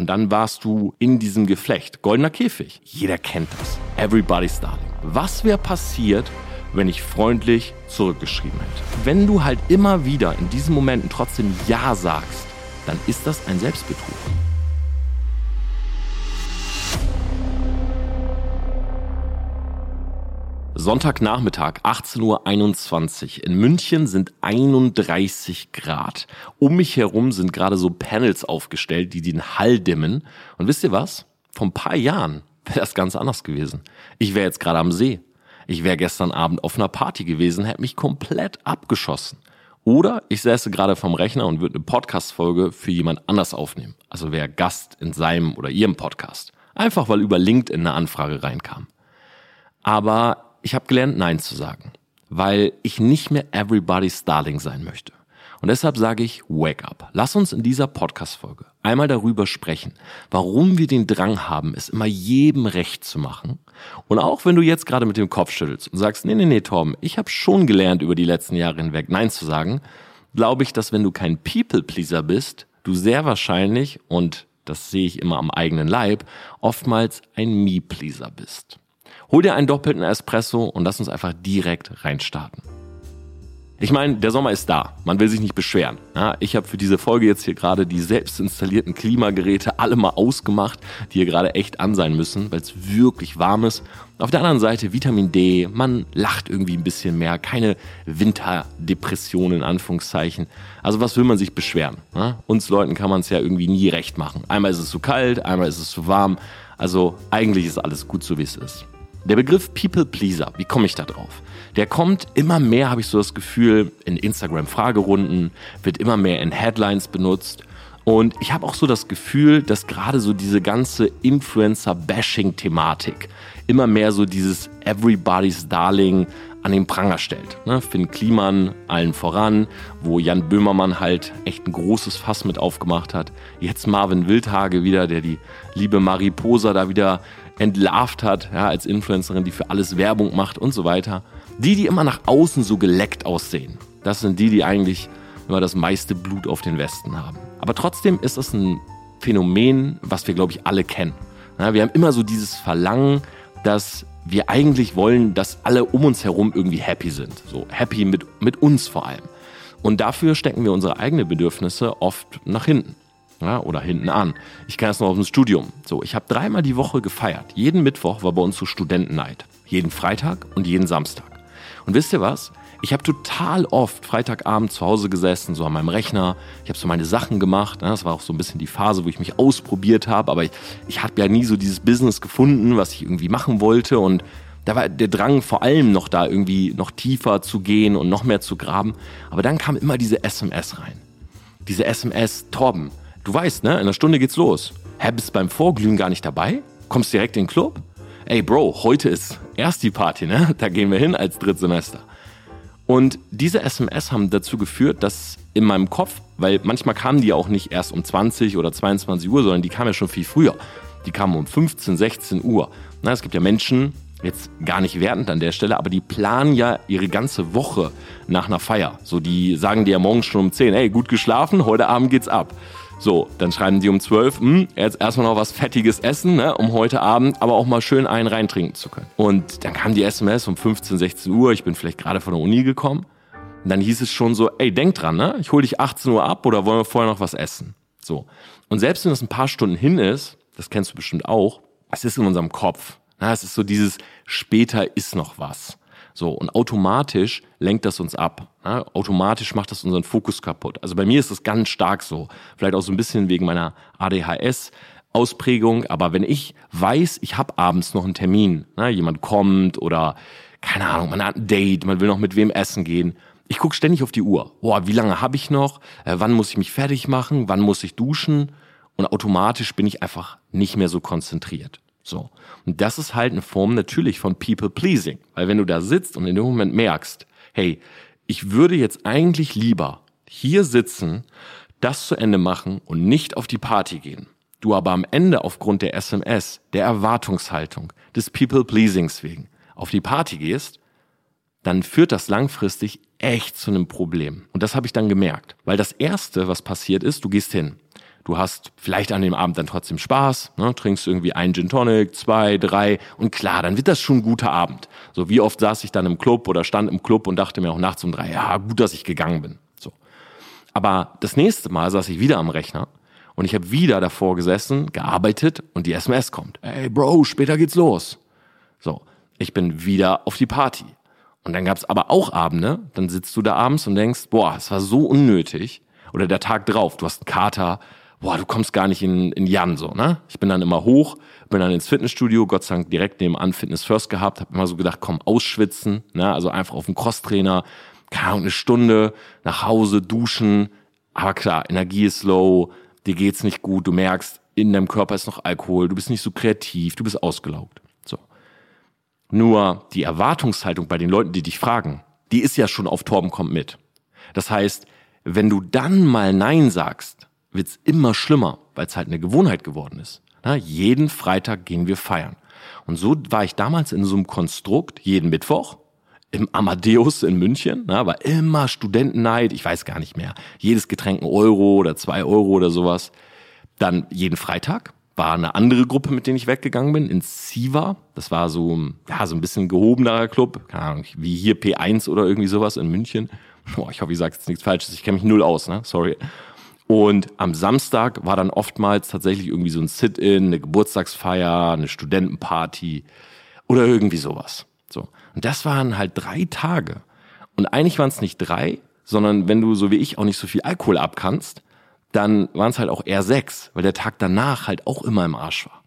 Und dann warst du in diesem Geflecht. Goldener Käfig. Jeder kennt das. Everybody's Darling. Was wäre passiert, wenn ich freundlich zurückgeschrieben hätte? Wenn du halt immer wieder in diesen Momenten trotzdem Ja sagst, dann ist das ein Selbstbetrug. Sonntagnachmittag, 18.21 Uhr. In München sind 31 Grad. Um mich herum sind gerade so Panels aufgestellt, die den Hall dimmen. Und wisst ihr was? Vor ein paar Jahren wäre das ganz anders gewesen. Ich wäre jetzt gerade am See. Ich wäre gestern Abend auf einer Party gewesen, hätte mich komplett abgeschossen. Oder ich säße gerade vom Rechner und würde eine Podcast-Folge für jemand anders aufnehmen. Also wäre Gast in seinem oder ihrem Podcast. Einfach weil über LinkedIn eine Anfrage reinkam. Aber ich habe gelernt, Nein zu sagen, weil ich nicht mehr everybody's Darling sein möchte. Und deshalb sage ich, wake up. Lass uns in dieser Podcast-Folge einmal darüber sprechen, warum wir den Drang haben, es immer jedem recht zu machen. Und auch wenn du jetzt gerade mit dem Kopf schüttelst und sagst, nee, nee, nee, Torben, ich habe schon gelernt, über die letzten Jahre hinweg Nein zu sagen, glaube ich, dass wenn du kein People-Pleaser bist, du sehr wahrscheinlich, und das sehe ich immer am eigenen Leib, oftmals ein Me-Pleaser bist. Hol dir einen doppelten Espresso und lass uns einfach direkt reinstarten. Ich meine, der Sommer ist da. Man will sich nicht beschweren. Ja, ich habe für diese Folge jetzt hier gerade die selbst installierten Klimageräte alle mal ausgemacht, die hier gerade echt an sein müssen, weil es wirklich warm ist. Auf der anderen Seite Vitamin D, man lacht irgendwie ein bisschen mehr, keine Winterdepression in Anführungszeichen. Also was will man sich beschweren? Ja? Uns Leuten kann man es ja irgendwie nie recht machen. Einmal ist es zu kalt, einmal ist es zu warm. Also eigentlich ist alles gut so, wie es ist. Der Begriff People Pleaser, wie komme ich da drauf? Der kommt immer mehr, habe ich so das Gefühl, in Instagram-Fragerunden, wird immer mehr in Headlines benutzt. Und ich habe auch so das Gefühl, dass gerade so diese ganze Influencer-Bashing-Thematik immer mehr so dieses Everybody's Darling an den Pranger stellt. Ne? Finn Kliman allen voran, wo Jan Böhmermann halt echt ein großes Fass mit aufgemacht hat. Jetzt Marvin Wildhage wieder, der die liebe Mariposa da wieder entlarvt hat, ja, als Influencerin, die für alles Werbung macht und so weiter. Die, die immer nach außen so geleckt aussehen, das sind die, die eigentlich immer das meiste Blut auf den Westen haben. Aber trotzdem ist das ein Phänomen, was wir, glaube ich, alle kennen. Ja, wir haben immer so dieses Verlangen, dass wir eigentlich wollen, dass alle um uns herum irgendwie happy sind. So happy mit, mit uns vor allem. Und dafür stecken wir unsere eigenen Bedürfnisse oft nach hinten ja, oder hinten an. Ich kenne das noch aus dem Studium. So, ich habe dreimal die Woche gefeiert. Jeden Mittwoch war bei uns so Studentennight. Jeden Freitag und jeden Samstag. Und wisst ihr was? Ich habe total oft Freitagabend zu Hause gesessen, so an meinem Rechner. Ich habe so meine Sachen gemacht. Das war auch so ein bisschen die Phase, wo ich mich ausprobiert habe. Aber ich, ich habe ja nie so dieses Business gefunden, was ich irgendwie machen wollte. Und da war der Drang vor allem noch da, irgendwie noch tiefer zu gehen und noch mehr zu graben. Aber dann kam immer diese SMS rein. Diese SMS, Torben, Du weißt, ne? In einer Stunde geht's los. Hä, bist beim Vorglühen gar nicht dabei? Kommst direkt in den Club? Ey, Bro, heute ist erst die Party, ne? Da gehen wir hin als Drittsemester. Und diese SMS haben dazu geführt, dass in meinem Kopf, weil manchmal kamen die auch nicht erst um 20 oder 22 Uhr, sondern die kamen ja schon viel früher. Die kamen um 15, 16 Uhr. Na, es gibt ja Menschen, jetzt gar nicht wertend an der Stelle, aber die planen ja ihre ganze Woche nach einer Feier. So, die sagen dir ja morgens schon um 10, ey, gut geschlafen, heute Abend geht's ab. So, dann schreiben die um 12, hm, jetzt erstmal noch was Fettiges essen, ne, um heute Abend aber auch mal schön einen reintrinken zu können. Und dann kam die SMS um 15, 16 Uhr, ich bin vielleicht gerade von der Uni gekommen. Und dann hieß es schon so, ey, denk dran, ne? Ich hol dich 18 Uhr ab oder wollen wir vorher noch was essen? So. Und selbst wenn das ein paar Stunden hin ist, das kennst du bestimmt auch, es ist in unserem Kopf. Na, es ist so dieses später ist noch was. So, und automatisch lenkt das uns ab. Ja, automatisch macht das unseren Fokus kaputt. Also bei mir ist das ganz stark so. Vielleicht auch so ein bisschen wegen meiner ADHS. Ausprägung, aber wenn ich weiß, ich habe abends noch einen Termin, ne, jemand kommt oder keine Ahnung, man hat ein Date, man will noch mit wem essen gehen, ich gucke ständig auf die Uhr. Boah, wie lange habe ich noch? Äh, wann muss ich mich fertig machen? Wann muss ich duschen? Und automatisch bin ich einfach nicht mehr so konzentriert. So. Und das ist halt eine Form natürlich von People Pleasing. Weil wenn du da sitzt und in dem Moment merkst, hey, ich würde jetzt eigentlich lieber hier sitzen, das zu Ende machen und nicht auf die Party gehen. Du aber am Ende aufgrund der SMS, der Erwartungshaltung, des People Pleasings wegen auf die Party gehst, dann führt das langfristig echt zu einem Problem. Und das habe ich dann gemerkt. Weil das Erste, was passiert ist, du gehst hin. Du hast vielleicht an dem Abend dann trotzdem Spaß, ne? trinkst irgendwie einen Gin Tonic, zwei, drei und klar, dann wird das schon ein guter Abend. So wie oft saß ich dann im Club oder stand im Club und dachte mir auch nachts um drei, ja gut, dass ich gegangen bin. So. Aber das nächste Mal saß ich wieder am Rechner und ich habe wieder davor gesessen, gearbeitet und die SMS kommt. Ey Bro, später geht's los. So, ich bin wieder auf die Party. Und dann gab's aber auch Abende, dann sitzt du da abends und denkst, boah, es war so unnötig. Oder der Tag drauf, du hast einen Kater, boah, du kommst gar nicht in, in Jan so, ne? Ich bin dann immer hoch, bin dann ins Fitnessstudio, Gott sei Dank direkt nebenan Fitness First gehabt, habe immer so gedacht, komm, ausschwitzen, ne? Also einfach auf dem Crosstrainer, keine Ahnung, eine Stunde, nach Hause, duschen. Aber klar, Energie ist low, dir geht's nicht gut, du merkst, in deinem Körper ist noch Alkohol, du bist nicht so kreativ, du bist ausgelaugt. So. Nur die Erwartungshaltung bei den Leuten, die dich fragen, die ist ja schon auf Torben kommt mit. Das heißt, wenn du dann mal Nein sagst, wird's immer schlimmer, weil es halt eine Gewohnheit geworden ist. Na, jeden Freitag gehen wir feiern. Und so war ich damals in so einem Konstrukt, jeden Mittwoch, im Amadeus in München, na, war immer Studentenneid, ich weiß gar nicht mehr. Jedes Getränk ein Euro oder zwei Euro oder sowas. Dann jeden Freitag war eine andere Gruppe, mit denen ich weggegangen bin, in Siva. Das war so, ja, so ein bisschen gehobenerer Club, keine Ahnung, wie hier P1 oder irgendwie sowas in München. Boah, ich hoffe, ich sage jetzt nichts Falsches, ich kenne mich null aus, ne? Sorry. Und am Samstag war dann oftmals tatsächlich irgendwie so ein Sit-in, eine Geburtstagsfeier, eine Studentenparty oder irgendwie sowas. So. Und das waren halt drei Tage. Und eigentlich waren es nicht drei, sondern wenn du so wie ich auch nicht so viel Alkohol abkannst, dann waren es halt auch eher sechs, weil der Tag danach halt auch immer im Arsch war.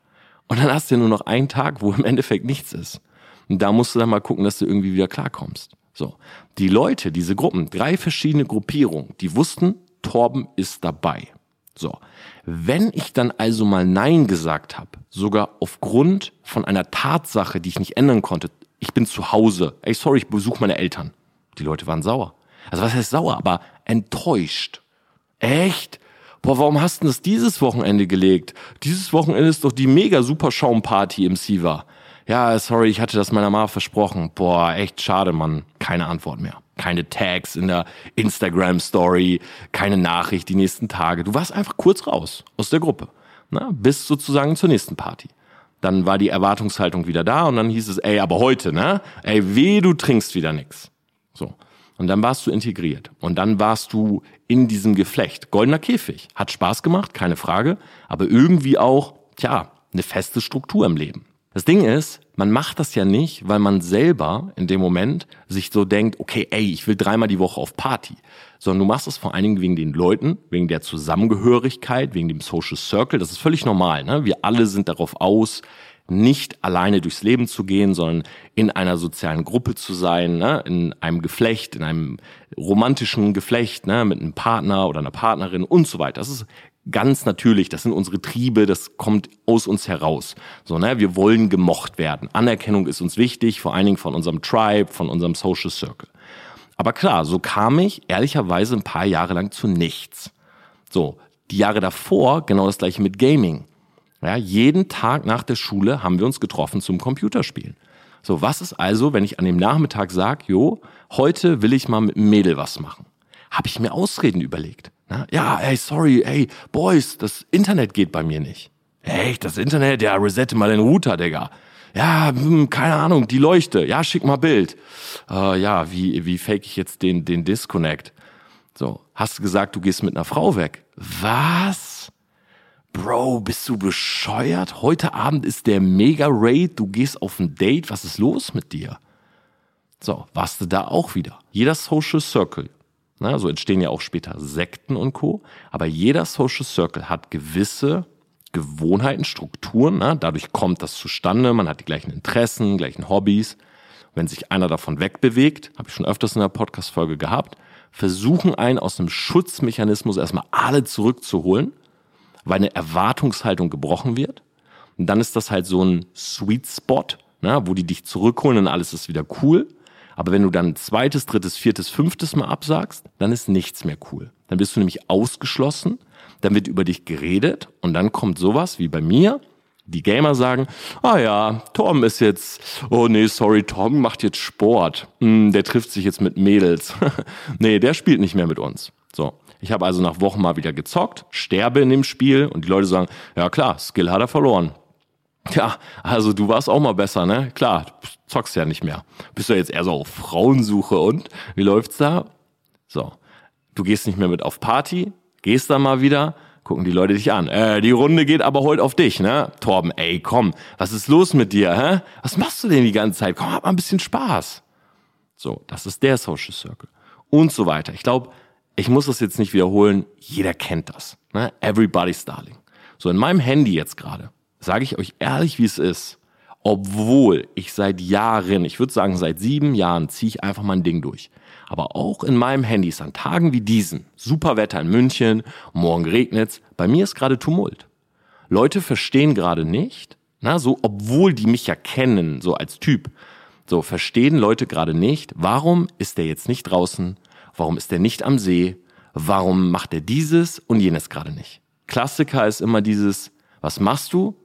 Und dann hast du ja nur noch einen Tag, wo im Endeffekt nichts ist. Und da musst du dann mal gucken, dass du irgendwie wieder klarkommst. So. Die Leute, diese Gruppen, drei verschiedene Gruppierungen, die wussten, Torben ist dabei. So. Wenn ich dann also mal Nein gesagt habe, sogar aufgrund von einer Tatsache, die ich nicht ändern konnte, ich bin zu Hause, ey, sorry, ich besuche meine Eltern. Die Leute waren sauer. Also was heißt sauer, aber enttäuscht. Echt? Boah, warum hast du das dieses Wochenende gelegt? Dieses Wochenende ist doch die mega super Schaumparty im Siva. Ja, sorry, ich hatte das meiner Mama versprochen. Boah, echt schade, Mann. Keine Antwort mehr keine Tags in der Instagram Story, keine Nachricht die nächsten Tage. Du warst einfach kurz raus aus der Gruppe, na, bis sozusagen zur nächsten Party. Dann war die Erwartungshaltung wieder da und dann hieß es, ey, aber heute, ne? Ey, weh, du trinkst wieder nix. So. Und dann warst du integriert. Und dann warst du in diesem Geflecht. Goldener Käfig. Hat Spaß gemacht, keine Frage. Aber irgendwie auch, tja, eine feste Struktur im Leben. Das Ding ist, man macht das ja nicht, weil man selber in dem Moment sich so denkt, okay, ey, ich will dreimal die Woche auf Party. Sondern du machst es vor allen Dingen wegen den Leuten, wegen der Zusammengehörigkeit, wegen dem Social Circle. Das ist völlig normal. Ne? Wir alle sind darauf aus, nicht alleine durchs Leben zu gehen, sondern in einer sozialen Gruppe zu sein, ne? in einem Geflecht, in einem romantischen Geflecht, ne? mit einem Partner oder einer Partnerin und so weiter. Das ist ganz natürlich, das sind unsere Triebe, das kommt aus uns heraus. So, ne, wir wollen gemocht werden. Anerkennung ist uns wichtig, vor allen Dingen von unserem Tribe, von unserem Social Circle. Aber klar, so kam ich ehrlicherweise ein paar Jahre lang zu nichts. So, die Jahre davor genau das gleiche mit Gaming. Ja, jeden Tag nach der Schule haben wir uns getroffen zum Computerspielen. So, was ist also, wenn ich an dem Nachmittag sage, jo, heute will ich mal mit einem Mädel was machen? Habe ich mir Ausreden überlegt. Ja, ey, sorry, ey, Boys, das Internet geht bei mir nicht. Echt, das Internet? Ja, resette mal den Router, Digga. Ja, hm, keine Ahnung, die Leuchte. Ja, schick mal Bild. Äh, ja, wie, wie fake ich jetzt den, den Disconnect? So, hast du gesagt, du gehst mit einer Frau weg? Was? Bro, bist du bescheuert? Heute Abend ist der Mega-Raid, du gehst auf ein Date, was ist los mit dir? So, warst du da auch wieder. Jeder Social Circle Ne? So entstehen ja auch später Sekten und Co. Aber jeder Social Circle hat gewisse Gewohnheiten, Strukturen. Ne? Dadurch kommt das zustande. Man hat die gleichen Interessen, gleichen Hobbys. Wenn sich einer davon wegbewegt, habe ich schon öfters in der Podcast-Folge gehabt, versuchen einen aus einem Schutzmechanismus erstmal alle zurückzuholen, weil eine Erwartungshaltung gebrochen wird. Und dann ist das halt so ein Sweet Spot, ne, wo die dich zurückholen und alles ist wieder cool. Aber wenn du dann zweites, drittes, viertes, fünftes Mal absagst, dann ist nichts mehr cool. Dann bist du nämlich ausgeschlossen, dann wird über dich geredet und dann kommt sowas wie bei mir. Die Gamer sagen, ah ja, Tom ist jetzt, oh nee, sorry, Tom macht jetzt Sport. Hm, der trifft sich jetzt mit Mädels. nee, der spielt nicht mehr mit uns. So. Ich habe also nach Wochen mal wieder gezockt, sterbe in dem Spiel und die Leute sagen, ja klar, Skill hat er verloren. Ja, also du warst auch mal besser, ne? Klar, du zockst ja nicht mehr. Bist du jetzt eher so auf Frauensuche und wie läuft's da? So, du gehst nicht mehr mit auf Party, gehst da mal wieder, gucken die Leute dich an. Äh, die Runde geht aber heute auf dich, ne? Torben, ey, komm, was ist los mit dir, hä? Was machst du denn die ganze Zeit? Komm, hab mal ein bisschen Spaß. So, das ist der Social Circle. Und so weiter. Ich glaube, ich muss das jetzt nicht wiederholen. Jeder kennt das. Ne? Everybody's Darling. So, in meinem Handy jetzt gerade, sage ich euch ehrlich, wie es ist. Obwohl ich seit Jahren, ich würde sagen seit sieben Jahren, ziehe ich einfach mein Ding durch. Aber auch in meinem Handy ist an Tagen wie diesen, super Wetter in München, morgen regnet's, bei mir ist gerade Tumult. Leute verstehen gerade nicht, na, so, obwohl die mich ja kennen, so als Typ, so verstehen Leute gerade nicht, warum ist der jetzt nicht draußen, warum ist der nicht am See, warum macht er dieses und jenes gerade nicht. Klassiker ist immer dieses, was machst du?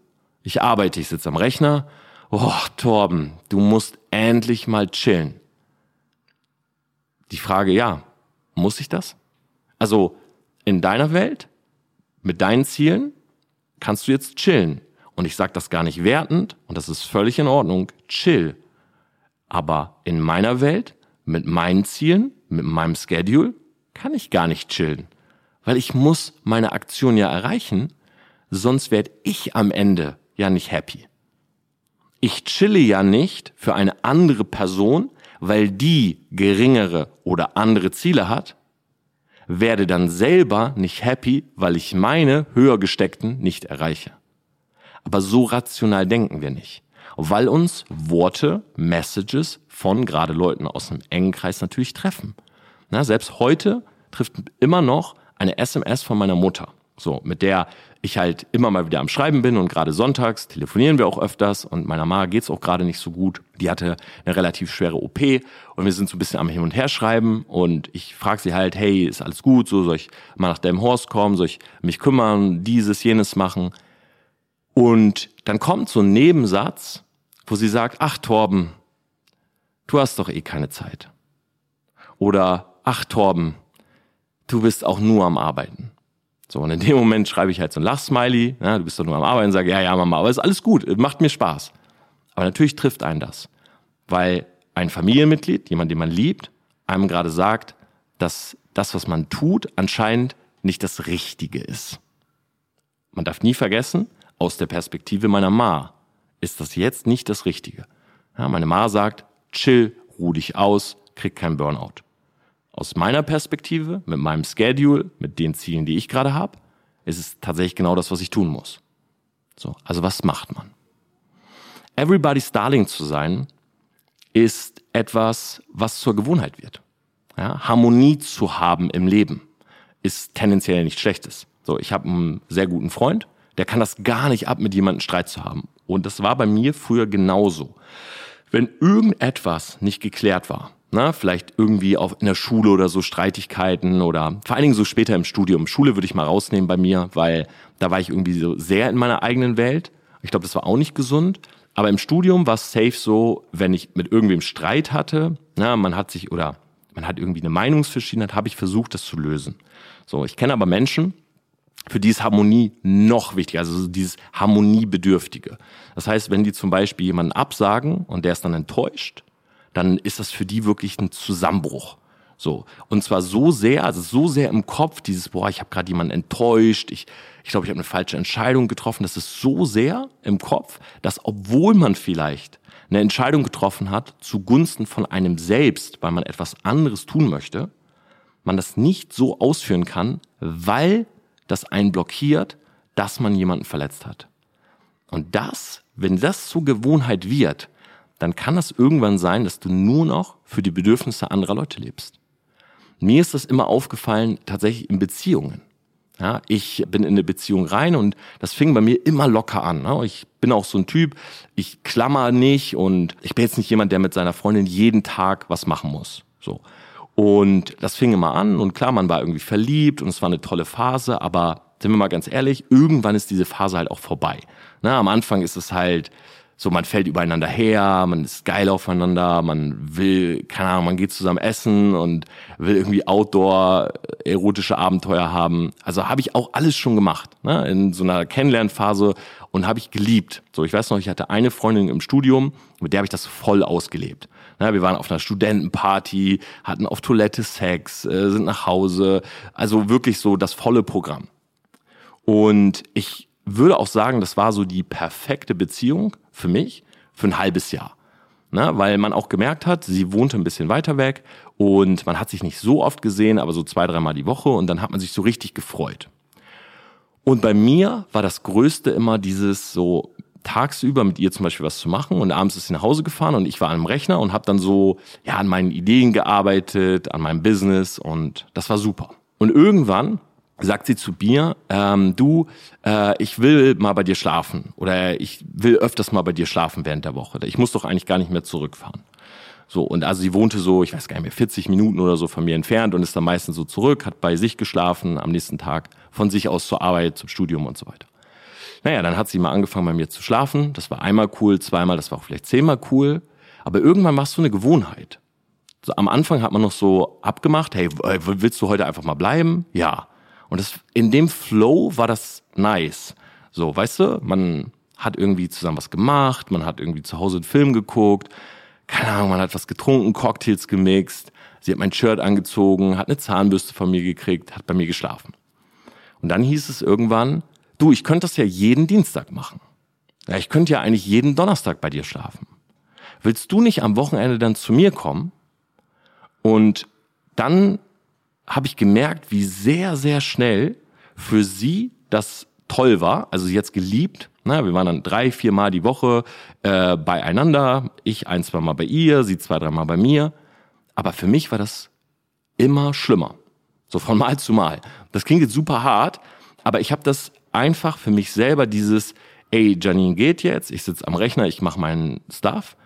Ich arbeite, ich sitze am Rechner. Oh, Torben, du musst endlich mal chillen. Die Frage, ja, muss ich das? Also in deiner Welt, mit deinen Zielen, kannst du jetzt chillen. Und ich sage das gar nicht wertend und das ist völlig in Ordnung. Chill. Aber in meiner Welt, mit meinen Zielen, mit meinem Schedule, kann ich gar nicht chillen. Weil ich muss meine Aktion ja erreichen, sonst werde ich am Ende ja nicht happy. Ich chille ja nicht für eine andere Person, weil die geringere oder andere Ziele hat, werde dann selber nicht happy, weil ich meine höher gesteckten nicht erreiche. Aber so rational denken wir nicht, weil uns Worte, Messages von gerade Leuten aus einem engen Kreis natürlich treffen. Na, selbst heute trifft immer noch eine SMS von meiner Mutter, so mit der ich halt immer mal wieder am Schreiben bin und gerade sonntags telefonieren wir auch öfters und meiner Mama geht's auch gerade nicht so gut. Die hatte eine relativ schwere OP und wir sind so ein bisschen am Hin und Her schreiben und ich frage sie halt, hey, ist alles gut? So soll ich mal nach deinem Horst kommen? Soll ich mich kümmern? Dieses, jenes machen? Und dann kommt so ein Nebensatz, wo sie sagt, ach Torben, du hast doch eh keine Zeit. Oder, ach Torben, du bist auch nur am Arbeiten. So, und in dem Moment schreibe ich halt so ein Lachsmiley, ja, du bist doch nur am Arbeiten, sage, ja, ja, Mama, aber ist alles gut, macht mir Spaß. Aber natürlich trifft einen das, weil ein Familienmitglied, jemand, den man liebt, einem gerade sagt, dass das, was man tut, anscheinend nicht das Richtige ist. Man darf nie vergessen, aus der Perspektive meiner Ma ist das jetzt nicht das Richtige. Ja, meine Ma sagt, chill, ruh dich aus, krieg kein Burnout aus meiner Perspektive, mit meinem Schedule, mit den Zielen, die ich gerade habe, ist es tatsächlich genau das, was ich tun muss. So, also was macht man? Everybody's Darling zu sein, ist etwas, was zur Gewohnheit wird. Ja, Harmonie zu haben im Leben ist tendenziell nichts Schlechtes. So, ich habe einen sehr guten Freund, der kann das gar nicht ab, mit jemandem Streit zu haben. Und das war bei mir früher genauso. Wenn irgendetwas nicht geklärt war, na, vielleicht irgendwie auf, in der Schule oder so Streitigkeiten oder vor allen Dingen so später im Studium. Schule würde ich mal rausnehmen bei mir, weil da war ich irgendwie so sehr in meiner eigenen Welt. Ich glaube, das war auch nicht gesund. Aber im Studium war es safe so, wenn ich mit irgendwem Streit hatte, na, man hat sich oder man hat irgendwie eine Meinungsverschiedenheit, habe ich versucht, das zu lösen. So, ich kenne aber Menschen, für die ist Harmonie noch wichtiger, also dieses Harmoniebedürftige. Das heißt, wenn die zum Beispiel jemanden absagen und der ist dann enttäuscht, dann ist das für die wirklich ein Zusammenbruch. So. Und zwar so sehr, also so sehr im Kopf, dieses, boah, ich habe gerade jemanden enttäuscht, ich ich, glaube, ich habe eine falsche Entscheidung getroffen. Das ist so sehr im Kopf, dass obwohl man vielleicht eine Entscheidung getroffen hat zugunsten von einem selbst, weil man etwas anderes tun möchte, man das nicht so ausführen kann, weil das einen blockiert, dass man jemanden verletzt hat. Und das, wenn das zur Gewohnheit wird, dann kann es irgendwann sein, dass du nur noch für die Bedürfnisse anderer Leute lebst. Mir ist das immer aufgefallen, tatsächlich in Beziehungen. Ja, ich bin in eine Beziehung rein und das fing bei mir immer locker an. Ne? Ich bin auch so ein Typ, ich klammer nicht und ich bin jetzt nicht jemand, der mit seiner Freundin jeden Tag was machen muss. So. Und das fing immer an und klar, man war irgendwie verliebt und es war eine tolle Phase, aber sind wir mal ganz ehrlich, irgendwann ist diese Phase halt auch vorbei. Na, am Anfang ist es halt So, man fällt übereinander her, man ist geil aufeinander, man will, keine Ahnung, man geht zusammen essen und will irgendwie Outdoor erotische Abenteuer haben. Also habe ich auch alles schon gemacht, ne? in so einer Kennenlernphase und habe ich geliebt. So, ich weiß noch, ich hatte eine Freundin im Studium, mit der habe ich das voll ausgelebt. Ja, wir waren auf einer Studentenparty, hatten auf Toilette Sex, äh, sind nach Hause. Also wirklich so das volle Programm. Und ich würde auch sagen, das war so die perfekte Beziehung für mich für ein halbes Jahr. Ne, weil man auch gemerkt hat, sie wohnte ein bisschen weiter weg und man hat sich nicht so oft gesehen, aber so zwei, dreimal die Woche und dann hat man sich so richtig gefreut. Und bei mir war das Größte immer dieses so tagsüber mit ihr zum Beispiel was zu machen und abends ist sie nach Hause gefahren und ich war am Rechner und habe dann so ja an meinen Ideen gearbeitet, an meinem Business und das war super. Und irgendwann sagt sie zu mir, ähm, du, äh, ich will mal bei dir schlafen oder ich will öfters mal bei dir schlafen während der Woche. Ich muss doch eigentlich gar nicht mehr zurückfahren. So, und also sie wohnte so, ich weiß gar nicht mehr, 40 Minuten oder so von mir entfernt und ist dann meistens so zurück, hat bei sich geschlafen, am nächsten Tag von sich aus zur Arbeit, zum Studium und so weiter. Naja, dann hat sie mal angefangen bei mir zu schlafen. Das war einmal cool, zweimal, das war auch vielleicht zehnmal cool. Aber irgendwann es so eine Gewohnheit. So, am Anfang hat man noch so abgemacht, hey, willst du heute einfach mal bleiben? Ja. Und das, in dem Flow war das nice. So, weißt du, man hat irgendwie zusammen was gemacht, man hat irgendwie zu Hause einen Film geguckt, keine Ahnung, man hat was getrunken, Cocktails gemixt, sie hat mein Shirt angezogen, hat eine Zahnbürste von mir gekriegt, hat bei mir geschlafen. Und dann hieß es irgendwann, du, ich könnte das ja jeden Dienstag machen. Ja, ich könnte ja eigentlich jeden Donnerstag bei dir schlafen. Willst du nicht am Wochenende dann zu mir kommen? Und dann habe ich gemerkt, wie sehr, sehr schnell für sie das toll war. Also sie jetzt geliebt. Na, wir waren dann drei, vier Mal die Woche äh, beieinander. Ich ein, zwei Mal bei ihr, sie zwei, drei Mal bei mir. Aber für mich war das immer schlimmer. So von Mal zu Mal. Das klingt jetzt super hart, aber ich habe das einfach für mich selber dieses, ey, Janine geht jetzt, ich sitze am Rechner, ich mache meinen Stuff.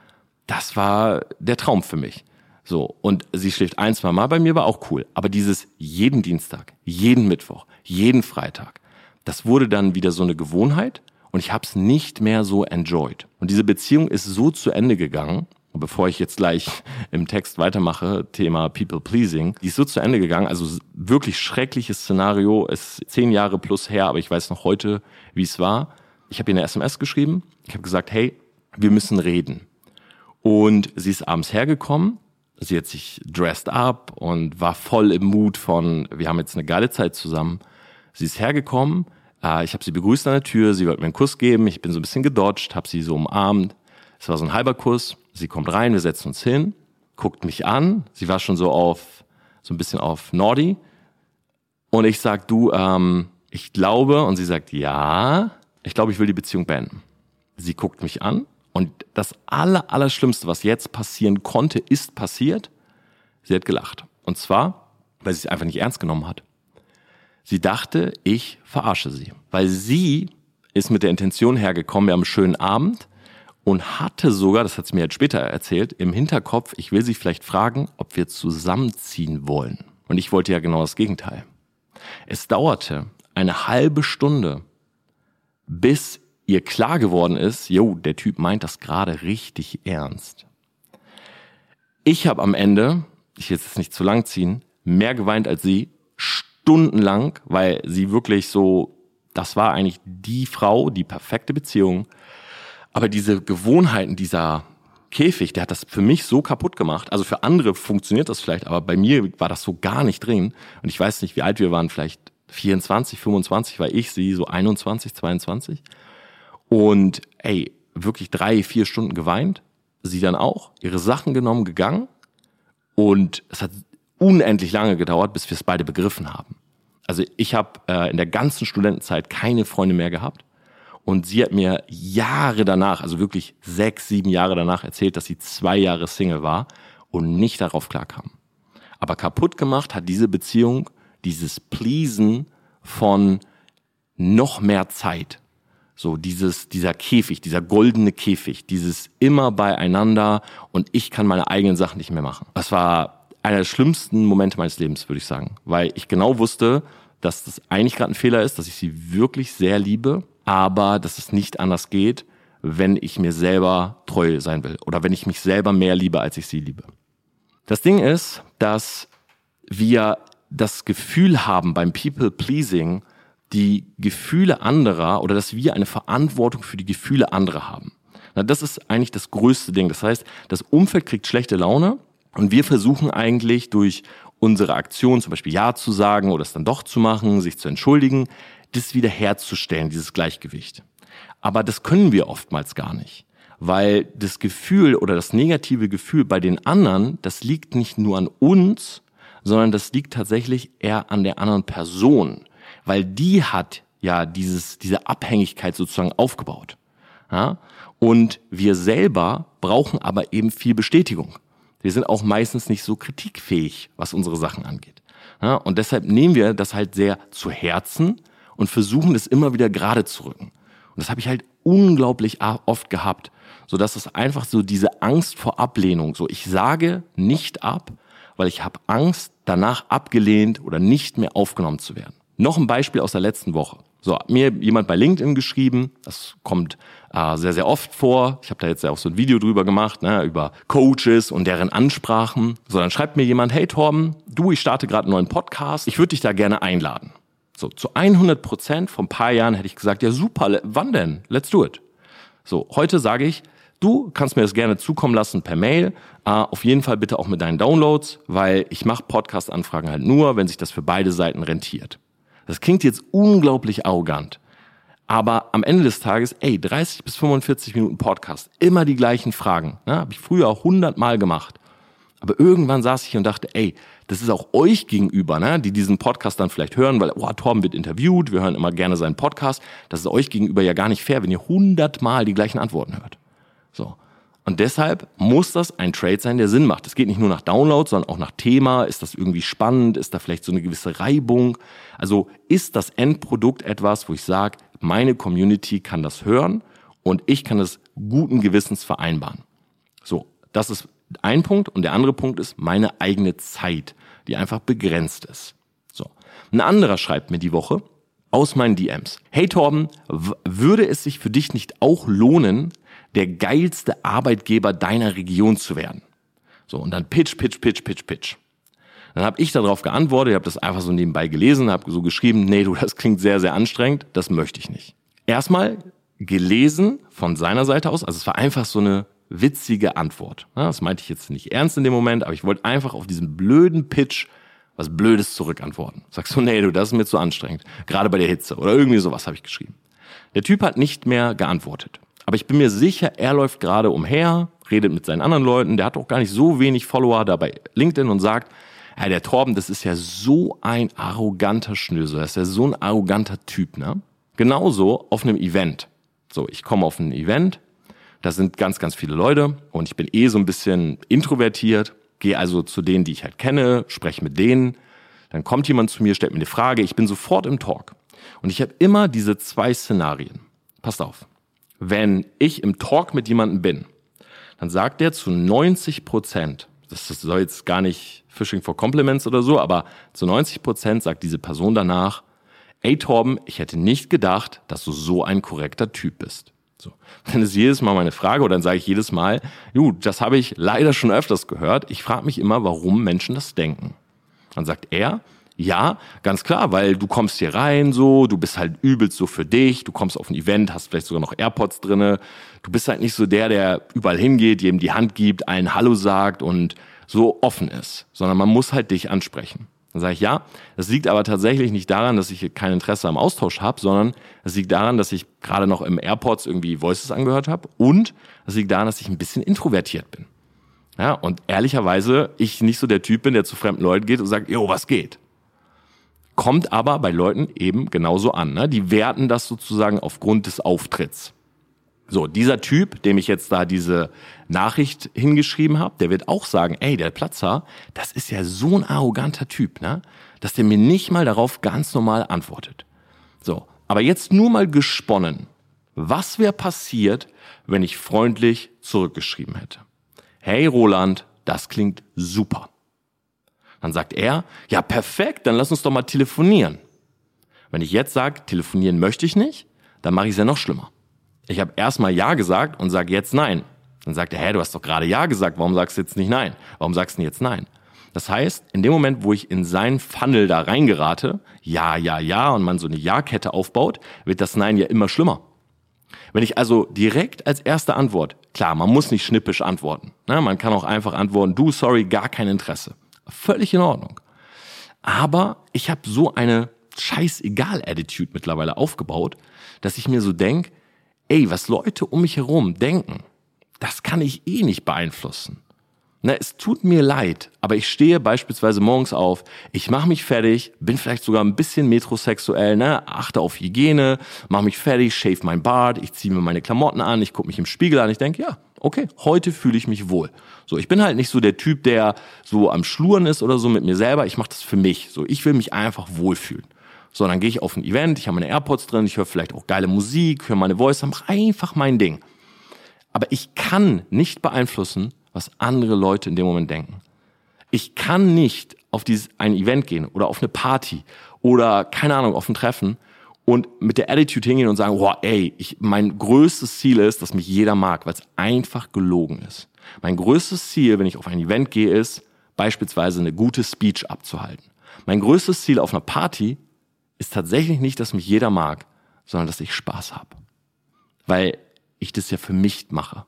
Das war der Traum für mich. So, und sie schläft ein, zwei Mal bei mir, war auch cool. Aber dieses jeden Dienstag, jeden Mittwoch, jeden Freitag, das wurde dann wieder so eine Gewohnheit und ich habe es nicht mehr so enjoyed. Und diese Beziehung ist so zu Ende gegangen, bevor ich jetzt gleich im Text weitermache, Thema People Pleasing, die ist so zu Ende gegangen. Also wirklich schreckliches Szenario, ist zehn Jahre plus her, aber ich weiß noch heute, wie es war. Ich habe ihr eine SMS geschrieben. Ich habe gesagt, hey, wir müssen reden. Und sie ist abends hergekommen. Sie hat sich dressed up und war voll im Mut von, wir haben jetzt eine geile Zeit zusammen. Sie ist hergekommen. Äh, ich habe sie begrüßt an der Tür. Sie wollte mir einen Kuss geben. Ich bin so ein bisschen gedodged, habe sie so umarmt. Es war so ein halber Kuss. Sie kommt rein, wir setzen uns hin, guckt mich an. Sie war schon so auf, so ein bisschen auf Nordi. Und ich sag, du, ähm, ich glaube, und sie sagt, ja, ich glaube, ich will die Beziehung beenden. Sie guckt mich an und das aller, Allerschlimmste, was jetzt passieren konnte, ist passiert. Sie hat gelacht. Und zwar, weil sie es einfach nicht ernst genommen hat. Sie dachte, ich verarsche sie. Weil sie ist mit der Intention hergekommen, wir haben einen schönen Abend und hatte sogar, das hat sie mir jetzt später erzählt, im Hinterkopf, ich will sie vielleicht fragen, ob wir zusammenziehen wollen. Und ich wollte ja genau das Gegenteil. Es dauerte eine halbe Stunde, bis ihr klar geworden ist, jo, der Typ meint das gerade richtig ernst. Ich habe am Ende, ich will es nicht zu lang ziehen, mehr geweint als sie, stundenlang, weil sie wirklich so, das war eigentlich die Frau, die perfekte Beziehung, aber diese Gewohnheiten, dieser Käfig, der hat das für mich so kaputt gemacht. Also für andere funktioniert das vielleicht, aber bei mir war das so gar nicht drin. Und ich weiß nicht, wie alt wir waren, vielleicht 24, 25 war ich, sie so 21, 22. Und ey, wirklich drei, vier Stunden geweint. Sie dann auch, ihre Sachen genommen, gegangen. Und es hat unendlich lange gedauert, bis wir es beide begriffen haben. Also ich habe äh, in der ganzen Studentenzeit keine Freunde mehr gehabt. Und sie hat mir Jahre danach, also wirklich sechs, sieben Jahre danach erzählt, dass sie zwei Jahre Single war und nicht darauf klarkam. Aber kaputt gemacht hat diese Beziehung dieses Pleasen von noch mehr Zeit. So dieses, dieser Käfig, dieser goldene Käfig, dieses immer beieinander und ich kann meine eigenen Sachen nicht mehr machen. Das war einer der schlimmsten Momente meines Lebens, würde ich sagen, weil ich genau wusste, dass das eigentlich gerade ein Fehler ist, dass ich sie wirklich sehr liebe aber dass es nicht anders geht, wenn ich mir selber treu sein will oder wenn ich mich selber mehr liebe, als ich sie liebe. Das Ding ist, dass wir das Gefühl haben beim People Pleasing, die Gefühle anderer oder dass wir eine Verantwortung für die Gefühle anderer haben. Na, das ist eigentlich das größte Ding. Das heißt, das Umfeld kriegt schlechte Laune und wir versuchen eigentlich durch unsere Aktion, zum Beispiel Ja zu sagen oder es dann doch zu machen, sich zu entschuldigen, das wiederherzustellen, dieses Gleichgewicht. Aber das können wir oftmals gar nicht, weil das Gefühl oder das negative Gefühl bei den anderen, das liegt nicht nur an uns, sondern das liegt tatsächlich eher an der anderen Person, weil die hat ja dieses, diese Abhängigkeit sozusagen aufgebaut. Ja? Und wir selber brauchen aber eben viel Bestätigung. Wir sind auch meistens nicht so kritikfähig, was unsere Sachen angeht. Ja? Und deshalb nehmen wir das halt sehr zu Herzen und versuchen es immer wieder gerade zu rücken. Und das habe ich halt unglaublich oft gehabt, so dass es einfach so diese Angst vor Ablehnung, so ich sage nicht ab, weil ich habe Angst, danach abgelehnt oder nicht mehr aufgenommen zu werden. Noch ein Beispiel aus der letzten Woche. So, hat mir jemand bei LinkedIn geschrieben, das kommt äh, sehr, sehr oft vor. Ich habe da jetzt ja auch so ein Video drüber gemacht, ne, über Coaches und deren Ansprachen. So, dann schreibt mir jemand, hey Torben, du, ich starte gerade einen neuen Podcast, ich würde dich da gerne einladen. So, zu 100 Prozent, vor ein paar Jahren hätte ich gesagt, ja super, wann denn? Let's do it. So, heute sage ich, du kannst mir das gerne zukommen lassen per Mail. Uh, auf jeden Fall bitte auch mit deinen Downloads, weil ich mache Podcast-Anfragen halt nur, wenn sich das für beide Seiten rentiert. Das klingt jetzt unglaublich arrogant. Aber am Ende des Tages, ey, 30 bis 45 Minuten Podcast, immer die gleichen Fragen. Ne? Habe ich früher auch 100 Mal gemacht. Aber irgendwann saß ich und dachte, ey, das ist auch euch gegenüber, ne, die diesen Podcast dann vielleicht hören, weil, oh, Torben wird interviewt, wir hören immer gerne seinen Podcast. Das ist euch gegenüber ja gar nicht fair, wenn ihr hundertmal die gleichen Antworten hört. So. Und deshalb muss das ein Trade sein, der Sinn macht. Es geht nicht nur nach Download, sondern auch nach Thema. Ist das irgendwie spannend? Ist da vielleicht so eine gewisse Reibung? Also ist das Endprodukt etwas, wo ich sage, meine Community kann das hören und ich kann es guten Gewissens vereinbaren. So, das ist ein Punkt und der andere Punkt ist meine eigene Zeit, die einfach begrenzt ist. So. Ein anderer schreibt mir die Woche aus meinen DMs. Hey Torben, würde es sich für dich nicht auch lohnen, der geilste Arbeitgeber deiner Region zu werden? So, und dann Pitch, Pitch, Pitch, Pitch, Pitch. Dann habe ich darauf geantwortet, ich habe das einfach so nebenbei gelesen, habe so geschrieben, nee, du, das klingt sehr, sehr anstrengend, das möchte ich nicht. Erstmal gelesen von seiner Seite aus, also es war einfach so eine witzige Antwort. Das meinte ich jetzt nicht ernst in dem Moment, aber ich wollte einfach auf diesen blöden Pitch was Blödes zurückantworten. Sagst du, nee, du, das ist mir zu anstrengend. Gerade bei der Hitze oder irgendwie sowas habe ich geschrieben. Der Typ hat nicht mehr geantwortet. Aber ich bin mir sicher, er läuft gerade umher, redet mit seinen anderen Leuten, der hat auch gar nicht so wenig Follower da bei LinkedIn und sagt, ja, der Torben, das ist ja so ein arroganter Schnösel, das ist ja so ein arroganter Typ, ne? Genauso auf einem Event. So, ich komme auf ein Event, da sind ganz, ganz viele Leute und ich bin eh so ein bisschen introvertiert, gehe also zu denen, die ich halt kenne, spreche mit denen. Dann kommt jemand zu mir, stellt mir eine Frage, ich bin sofort im Talk. Und ich habe immer diese zwei Szenarien. Passt auf. Wenn ich im Talk mit jemandem bin, dann sagt der zu 90 Prozent, das soll jetzt gar nicht Fishing for Compliments oder so, aber zu 90 Prozent sagt diese Person danach, ey Torben, ich hätte nicht gedacht, dass du so ein korrekter Typ bist. So. Dann ist jedes Mal meine Frage oder dann sage ich jedes Mal, du, das habe ich leider schon öfters gehört. Ich frage mich immer, warum Menschen das denken. Dann sagt er, ja, ganz klar, weil du kommst hier rein so, du bist halt übelst so für dich, du kommst auf ein Event, hast vielleicht sogar noch AirPods drinne. Du bist halt nicht so der, der überall hingeht, jedem die Hand gibt, allen Hallo sagt und so offen ist, sondern man muss halt dich ansprechen. Dann sage ich, ja, das liegt aber tatsächlich nicht daran, dass ich kein Interesse am Austausch habe, sondern es liegt daran, dass ich gerade noch im AirPods irgendwie Voices angehört habe und es liegt daran, dass ich ein bisschen introvertiert bin. Ja, und ehrlicherweise ich nicht so der Typ bin, der zu fremden Leuten geht und sagt, jo, was geht? Kommt aber bei Leuten eben genauso an. Ne? Die werten das sozusagen aufgrund des Auftritts. So, dieser Typ, dem ich jetzt da diese Nachricht hingeschrieben habe, der wird auch sagen, ey, der Platzer, das ist ja so ein arroganter Typ, ne? dass der mir nicht mal darauf ganz normal antwortet. So, aber jetzt nur mal gesponnen. Was wäre passiert, wenn ich freundlich zurückgeschrieben hätte? Hey Roland, das klingt super. Dann sagt er, ja perfekt, dann lass uns doch mal telefonieren. Wenn ich jetzt sage, telefonieren möchte ich nicht, dann mache ich es ja noch schlimmer. Ich habe erstmal Ja gesagt und sage jetzt Nein. Dann sagt er, hä, du hast doch gerade Ja gesagt, warum sagst du jetzt nicht Nein? Warum sagst du jetzt Nein? Das heißt, in dem Moment, wo ich in seinen Funnel da reingerate, ja, ja, ja, und man so eine Ja-Kette aufbaut, wird das Nein ja immer schlimmer. Wenn ich also direkt als erste Antwort, klar, man muss nicht schnippisch antworten. Ne? Man kann auch einfach antworten, du, sorry, gar kein Interesse. Völlig in Ordnung. Aber ich habe so eine scheißegal-Attitude mittlerweile aufgebaut, dass ich mir so denk, ey, was Leute um mich herum denken, das kann ich eh nicht beeinflussen. Na, es tut mir leid, aber ich stehe beispielsweise morgens auf, ich mache mich fertig, bin vielleicht sogar ein bisschen metrosexuell, ne, achte auf Hygiene, mache mich fertig, shave mein Bart, ich ziehe mir meine Klamotten an, ich gucke mich im Spiegel an, ich denke, ja, okay, heute fühle ich mich wohl. So, ich bin halt nicht so der Typ, der so am Schluren ist oder so mit mir selber, ich mache das für mich. So, ich will mich einfach wohlfühlen. So, dann gehe ich auf ein Event, ich habe meine AirPods drin, ich höre vielleicht auch geile Musik, höre meine Voice, mache einfach mein Ding. Aber ich kann nicht beeinflussen, was andere Leute in dem Moment denken. Ich kann nicht auf dieses, ein Event gehen oder auf eine Party oder keine Ahnung, auf ein Treffen und mit der Attitude hingehen und sagen, wow, ey, ich, mein größtes Ziel ist, dass mich jeder mag, weil es einfach gelogen ist. Mein größtes Ziel, wenn ich auf ein Event gehe, ist, beispielsweise eine gute Speech abzuhalten. Mein größtes Ziel auf einer Party ist tatsächlich nicht, dass mich jeder mag, sondern dass ich Spaß habe. Weil ich das ja für mich mache.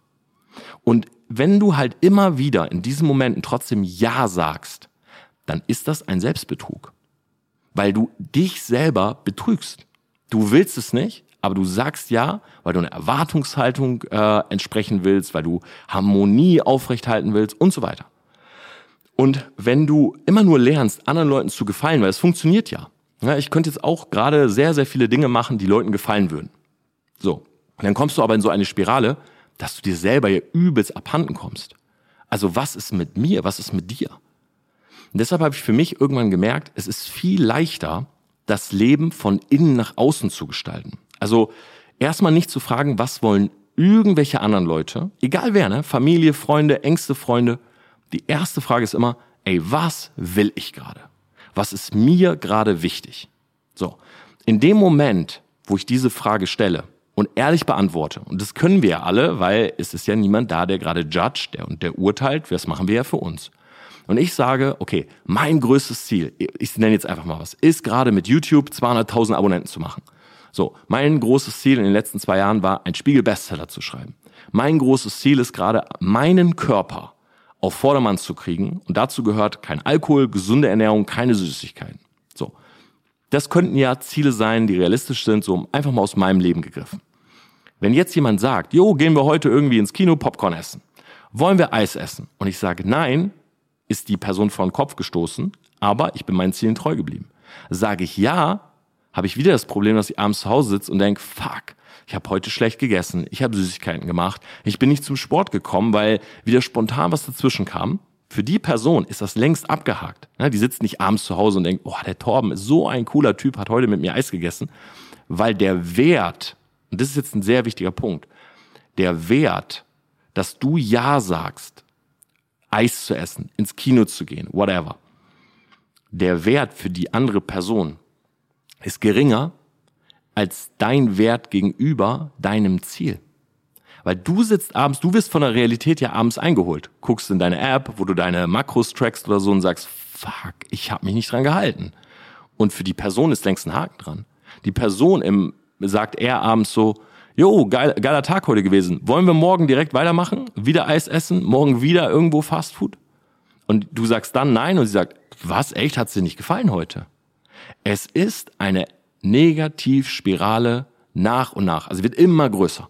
Und wenn du halt immer wieder in diesen Momenten trotzdem Ja sagst, dann ist das ein Selbstbetrug. Weil du dich selber betrügst. Du willst es nicht, aber du sagst ja, weil du eine Erwartungshaltung äh, entsprechen willst, weil du Harmonie aufrechthalten willst und so weiter. Und wenn du immer nur lernst, anderen Leuten zu gefallen, weil es funktioniert ja. ja ich könnte jetzt auch gerade sehr, sehr viele Dinge machen, die Leuten gefallen würden. So. Und dann kommst du aber in so eine Spirale, dass du dir selber ja übelst abhanden kommst. Also was ist mit mir? Was ist mit dir? Und deshalb habe ich für mich irgendwann gemerkt, es ist viel leichter, das Leben von innen nach außen zu gestalten. Also erstmal nicht zu fragen, was wollen irgendwelche anderen Leute, egal wer, ne? Familie, Freunde, engste Freunde. Die erste Frage ist immer, ey, was will ich gerade? Was ist mir gerade wichtig? So. In dem Moment, wo ich diese Frage stelle, und ehrlich beantworte. Und das können wir ja alle, weil es ist ja niemand da, der gerade judgt der, und der urteilt. Das machen wir ja für uns. Und ich sage, okay, mein größtes Ziel, ich nenne jetzt einfach mal was, ist gerade mit YouTube 200.000 Abonnenten zu machen. So, mein großes Ziel in den letzten zwei Jahren war, ein Spiegel-Bestseller zu schreiben. Mein großes Ziel ist gerade, meinen Körper auf Vordermann zu kriegen. Und dazu gehört kein Alkohol, gesunde Ernährung, keine Süßigkeiten. So. Das könnten ja Ziele sein, die realistisch sind, so einfach mal aus meinem Leben gegriffen. Wenn jetzt jemand sagt, jo, gehen wir heute irgendwie ins Kino Popcorn essen, wollen wir Eis essen? Und ich sage nein, ist die Person vor den Kopf gestoßen, aber ich bin meinen Zielen treu geblieben. Sage ich ja, habe ich wieder das Problem, dass ich abends zu Hause sitze und denke, fuck, ich habe heute schlecht gegessen, ich habe Süßigkeiten gemacht, ich bin nicht zum Sport gekommen, weil wieder spontan was dazwischen kam für die Person ist das längst abgehakt. die sitzt nicht abends zu Hause und denkt, oh, der Torben ist so ein cooler Typ, hat heute mit mir Eis gegessen, weil der Wert, und das ist jetzt ein sehr wichtiger Punkt, der Wert, dass du Ja sagst, Eis zu essen, ins Kino zu gehen, whatever, der Wert für die andere Person ist geringer als dein Wert gegenüber deinem Ziel. Weil du sitzt abends, du wirst von der Realität ja abends eingeholt. Guckst in deine App, wo du deine Makros trackst oder so und sagst, fuck, ich habe mich nicht dran gehalten. Und für die Person ist längst ein Haken dran. Die Person im, sagt eher abends so, jo, geil, geiler Tag heute gewesen. Wollen wir morgen direkt weitermachen? Wieder Eis essen? Morgen wieder irgendwo Fastfood? Und du sagst dann nein und sie sagt, was, echt, hat's dir nicht gefallen heute? Es ist eine Negativspirale nach und nach. Also wird immer größer.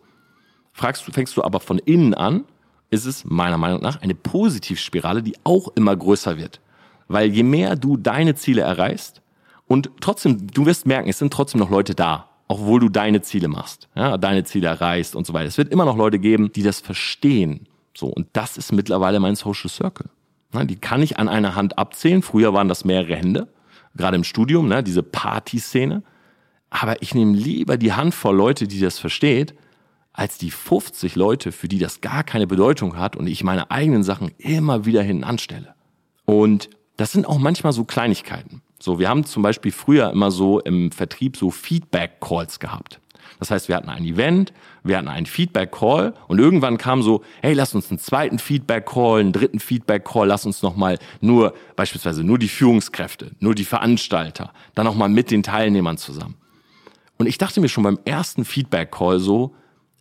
Fragst du, fängst du aber von innen an, ist es meiner Meinung nach eine Positivspirale, die auch immer größer wird. Weil je mehr du deine Ziele erreichst und trotzdem, du wirst merken, es sind trotzdem noch Leute da, obwohl du deine Ziele machst, ja, deine Ziele erreichst und so weiter. Es wird immer noch Leute geben, die das verstehen. So, und das ist mittlerweile mein Social Circle. Ja, die kann ich an einer Hand abzählen. Früher waren das mehrere Hände, gerade im Studium, ne, diese Partyszene. Aber ich nehme lieber die Handvoll Leute, die das versteht, als die 50 Leute, für die das gar keine Bedeutung hat und ich meine eigenen Sachen immer wieder hinten anstelle. Und das sind auch manchmal so Kleinigkeiten. So, wir haben zum Beispiel früher immer so im Vertrieb so Feedback-Calls gehabt. Das heißt, wir hatten ein Event, wir hatten einen Feedback-Call und irgendwann kam so, hey, lass uns einen zweiten Feedback-Call, einen dritten Feedback-Call, lass uns nochmal nur, beispielsweise nur die Führungskräfte, nur die Veranstalter, dann nochmal mit den Teilnehmern zusammen. Und ich dachte mir schon beim ersten Feedback-Call so,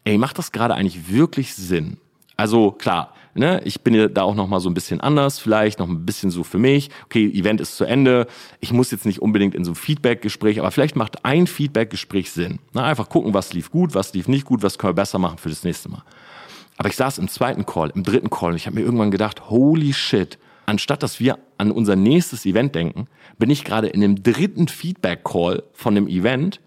ey, macht das gerade eigentlich wirklich Sinn? Also klar, ne, ich bin ja da auch noch mal so ein bisschen anders, vielleicht noch ein bisschen so für mich. Okay, Event ist zu Ende. Ich muss jetzt nicht unbedingt in so ein Feedback-Gespräch, aber vielleicht macht ein Feedback-Gespräch Sinn. Na, einfach gucken, was lief gut, was lief nicht gut, was können wir besser machen für das nächste Mal. Aber ich saß im zweiten Call, im dritten Call und ich habe mir irgendwann gedacht, holy shit, anstatt dass wir an unser nächstes Event denken, bin ich gerade in dem dritten Feedback-Call von dem Event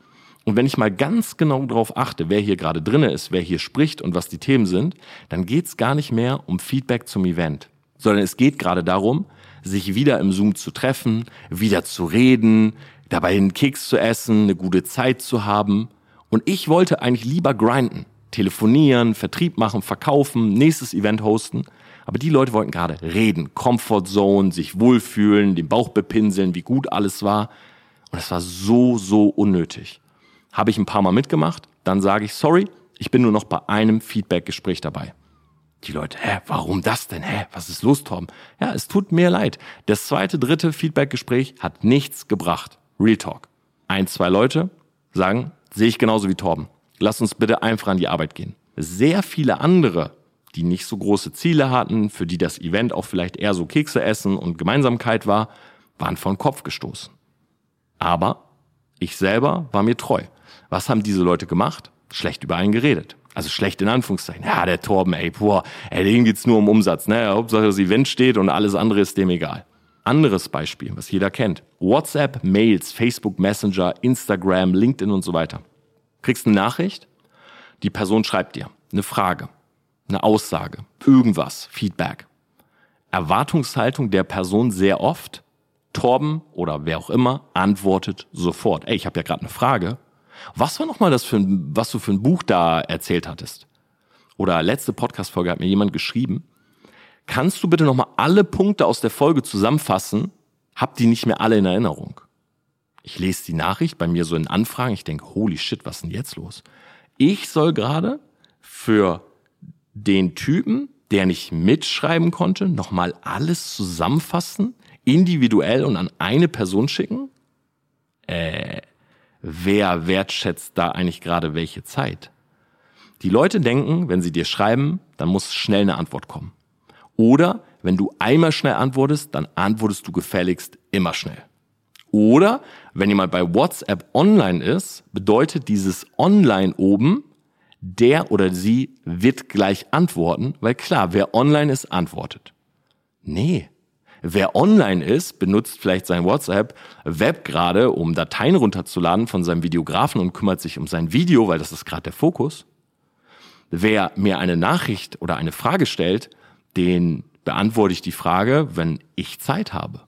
und wenn ich mal ganz genau darauf achte, wer hier gerade drinne ist, wer hier spricht und was die Themen sind, dann geht's gar nicht mehr um Feedback zum Event, sondern es geht gerade darum, sich wieder im Zoom zu treffen, wieder zu reden, dabei einen Keks zu essen, eine gute Zeit zu haben. Und ich wollte eigentlich lieber grinden, telefonieren, Vertrieb machen, verkaufen, nächstes Event hosten. Aber die Leute wollten gerade reden, Comfort Zone, sich wohlfühlen, den Bauch bepinseln, wie gut alles war. Und es war so, so unnötig. Habe ich ein paar Mal mitgemacht, dann sage ich, sorry, ich bin nur noch bei einem Feedback-Gespräch dabei. Die Leute, hä, warum das denn? Hä, was ist los, Torben? Ja, es tut mir leid. Das zweite, dritte Feedback-Gespräch hat nichts gebracht. Real Talk. Ein, zwei Leute sagen, sehe ich genauso wie Torben. Lass uns bitte einfach an die Arbeit gehen. Sehr viele andere, die nicht so große Ziele hatten, für die das Event auch vielleicht eher so Kekse essen und Gemeinsamkeit war, waren von Kopf gestoßen. Aber ich selber war mir treu. Was haben diese Leute gemacht? Schlecht über einen geredet. Also schlecht in Anführungszeichen. Ja, der Torben, ey, boah, ey, dem geht's nur um Umsatz. Ne? Hauptsache das Event steht und alles andere ist dem egal. Anderes Beispiel, was jeder kennt. WhatsApp, Mails, Facebook Messenger, Instagram, LinkedIn und so weiter. Kriegst eine Nachricht, die Person schreibt dir eine Frage, eine Aussage, irgendwas, Feedback. Erwartungshaltung der Person sehr oft, Torben oder wer auch immer antwortet sofort. Ey, ich habe ja gerade eine Frage. Was war nochmal das für ein, was du für ein Buch da erzählt hattest? Oder letzte Podcast-Folge hat mir jemand geschrieben. Kannst du bitte nochmal alle Punkte aus der Folge zusammenfassen? Hab die nicht mehr alle in Erinnerung. Ich lese die Nachricht bei mir so in Anfragen. Ich denke, holy shit, was ist denn jetzt los? Ich soll gerade für den Typen, der nicht mitschreiben konnte, nochmal alles zusammenfassen, individuell und an eine Person schicken? Äh, wer wertschätzt da eigentlich gerade welche Zeit? Die Leute denken, wenn sie dir schreiben, dann muss schnell eine Antwort kommen. Oder wenn du einmal schnell antwortest, dann antwortest du gefälligst immer schnell. Oder wenn jemand bei WhatsApp online ist, bedeutet dieses Online oben, der oder sie wird gleich antworten, weil klar, wer online ist, antwortet. Nee, Wer online ist, benutzt vielleicht sein WhatsApp Web gerade, um Dateien runterzuladen von seinem Videografen und kümmert sich um sein Video, weil das ist gerade der Fokus. Wer mir eine Nachricht oder eine Frage stellt, den beantworte ich die Frage, wenn ich Zeit habe.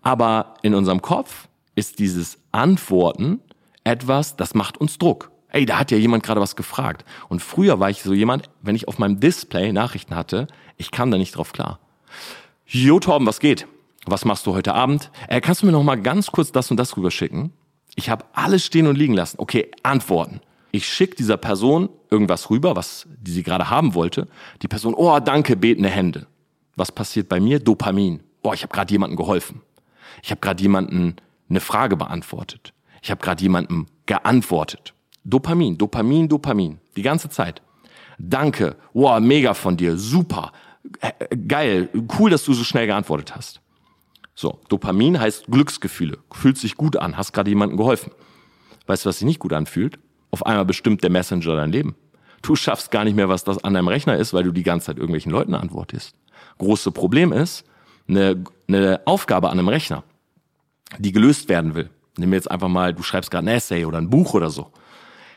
Aber in unserem Kopf ist dieses Antworten etwas, das macht uns Druck. Ey, da hat ja jemand gerade was gefragt. Und früher war ich so jemand, wenn ich auf meinem Display Nachrichten hatte, ich kam da nicht drauf klar. Jo, Torben, was geht? Was machst du heute Abend? Äh, kannst du mir noch mal ganz kurz das und das rüberschicken? Ich habe alles stehen und liegen lassen. Okay, antworten. Ich schicke dieser Person irgendwas rüber, was die sie gerade haben wollte. Die Person, oh, danke, betende Hände. Was passiert bei mir? Dopamin. Boah, ich habe gerade jemandem geholfen. Ich habe gerade jemanden eine Frage beantwortet. Ich habe gerade jemandem geantwortet. Dopamin, Dopamin, Dopamin. Die ganze Zeit. Danke. Wow, mega von dir. Super. Geil, cool, dass du so schnell geantwortet hast. So, Dopamin heißt Glücksgefühle. Fühlt sich gut an, hast gerade jemandem geholfen. Weißt du, was sich nicht gut anfühlt? Auf einmal bestimmt der Messenger dein Leben. Du schaffst gar nicht mehr, was das an deinem Rechner ist, weil du die ganze Zeit irgendwelchen Leuten antwortest. Große Problem ist, eine, eine Aufgabe an einem Rechner, die gelöst werden will. Nimm jetzt einfach mal, du schreibst gerade ein Essay oder ein Buch oder so.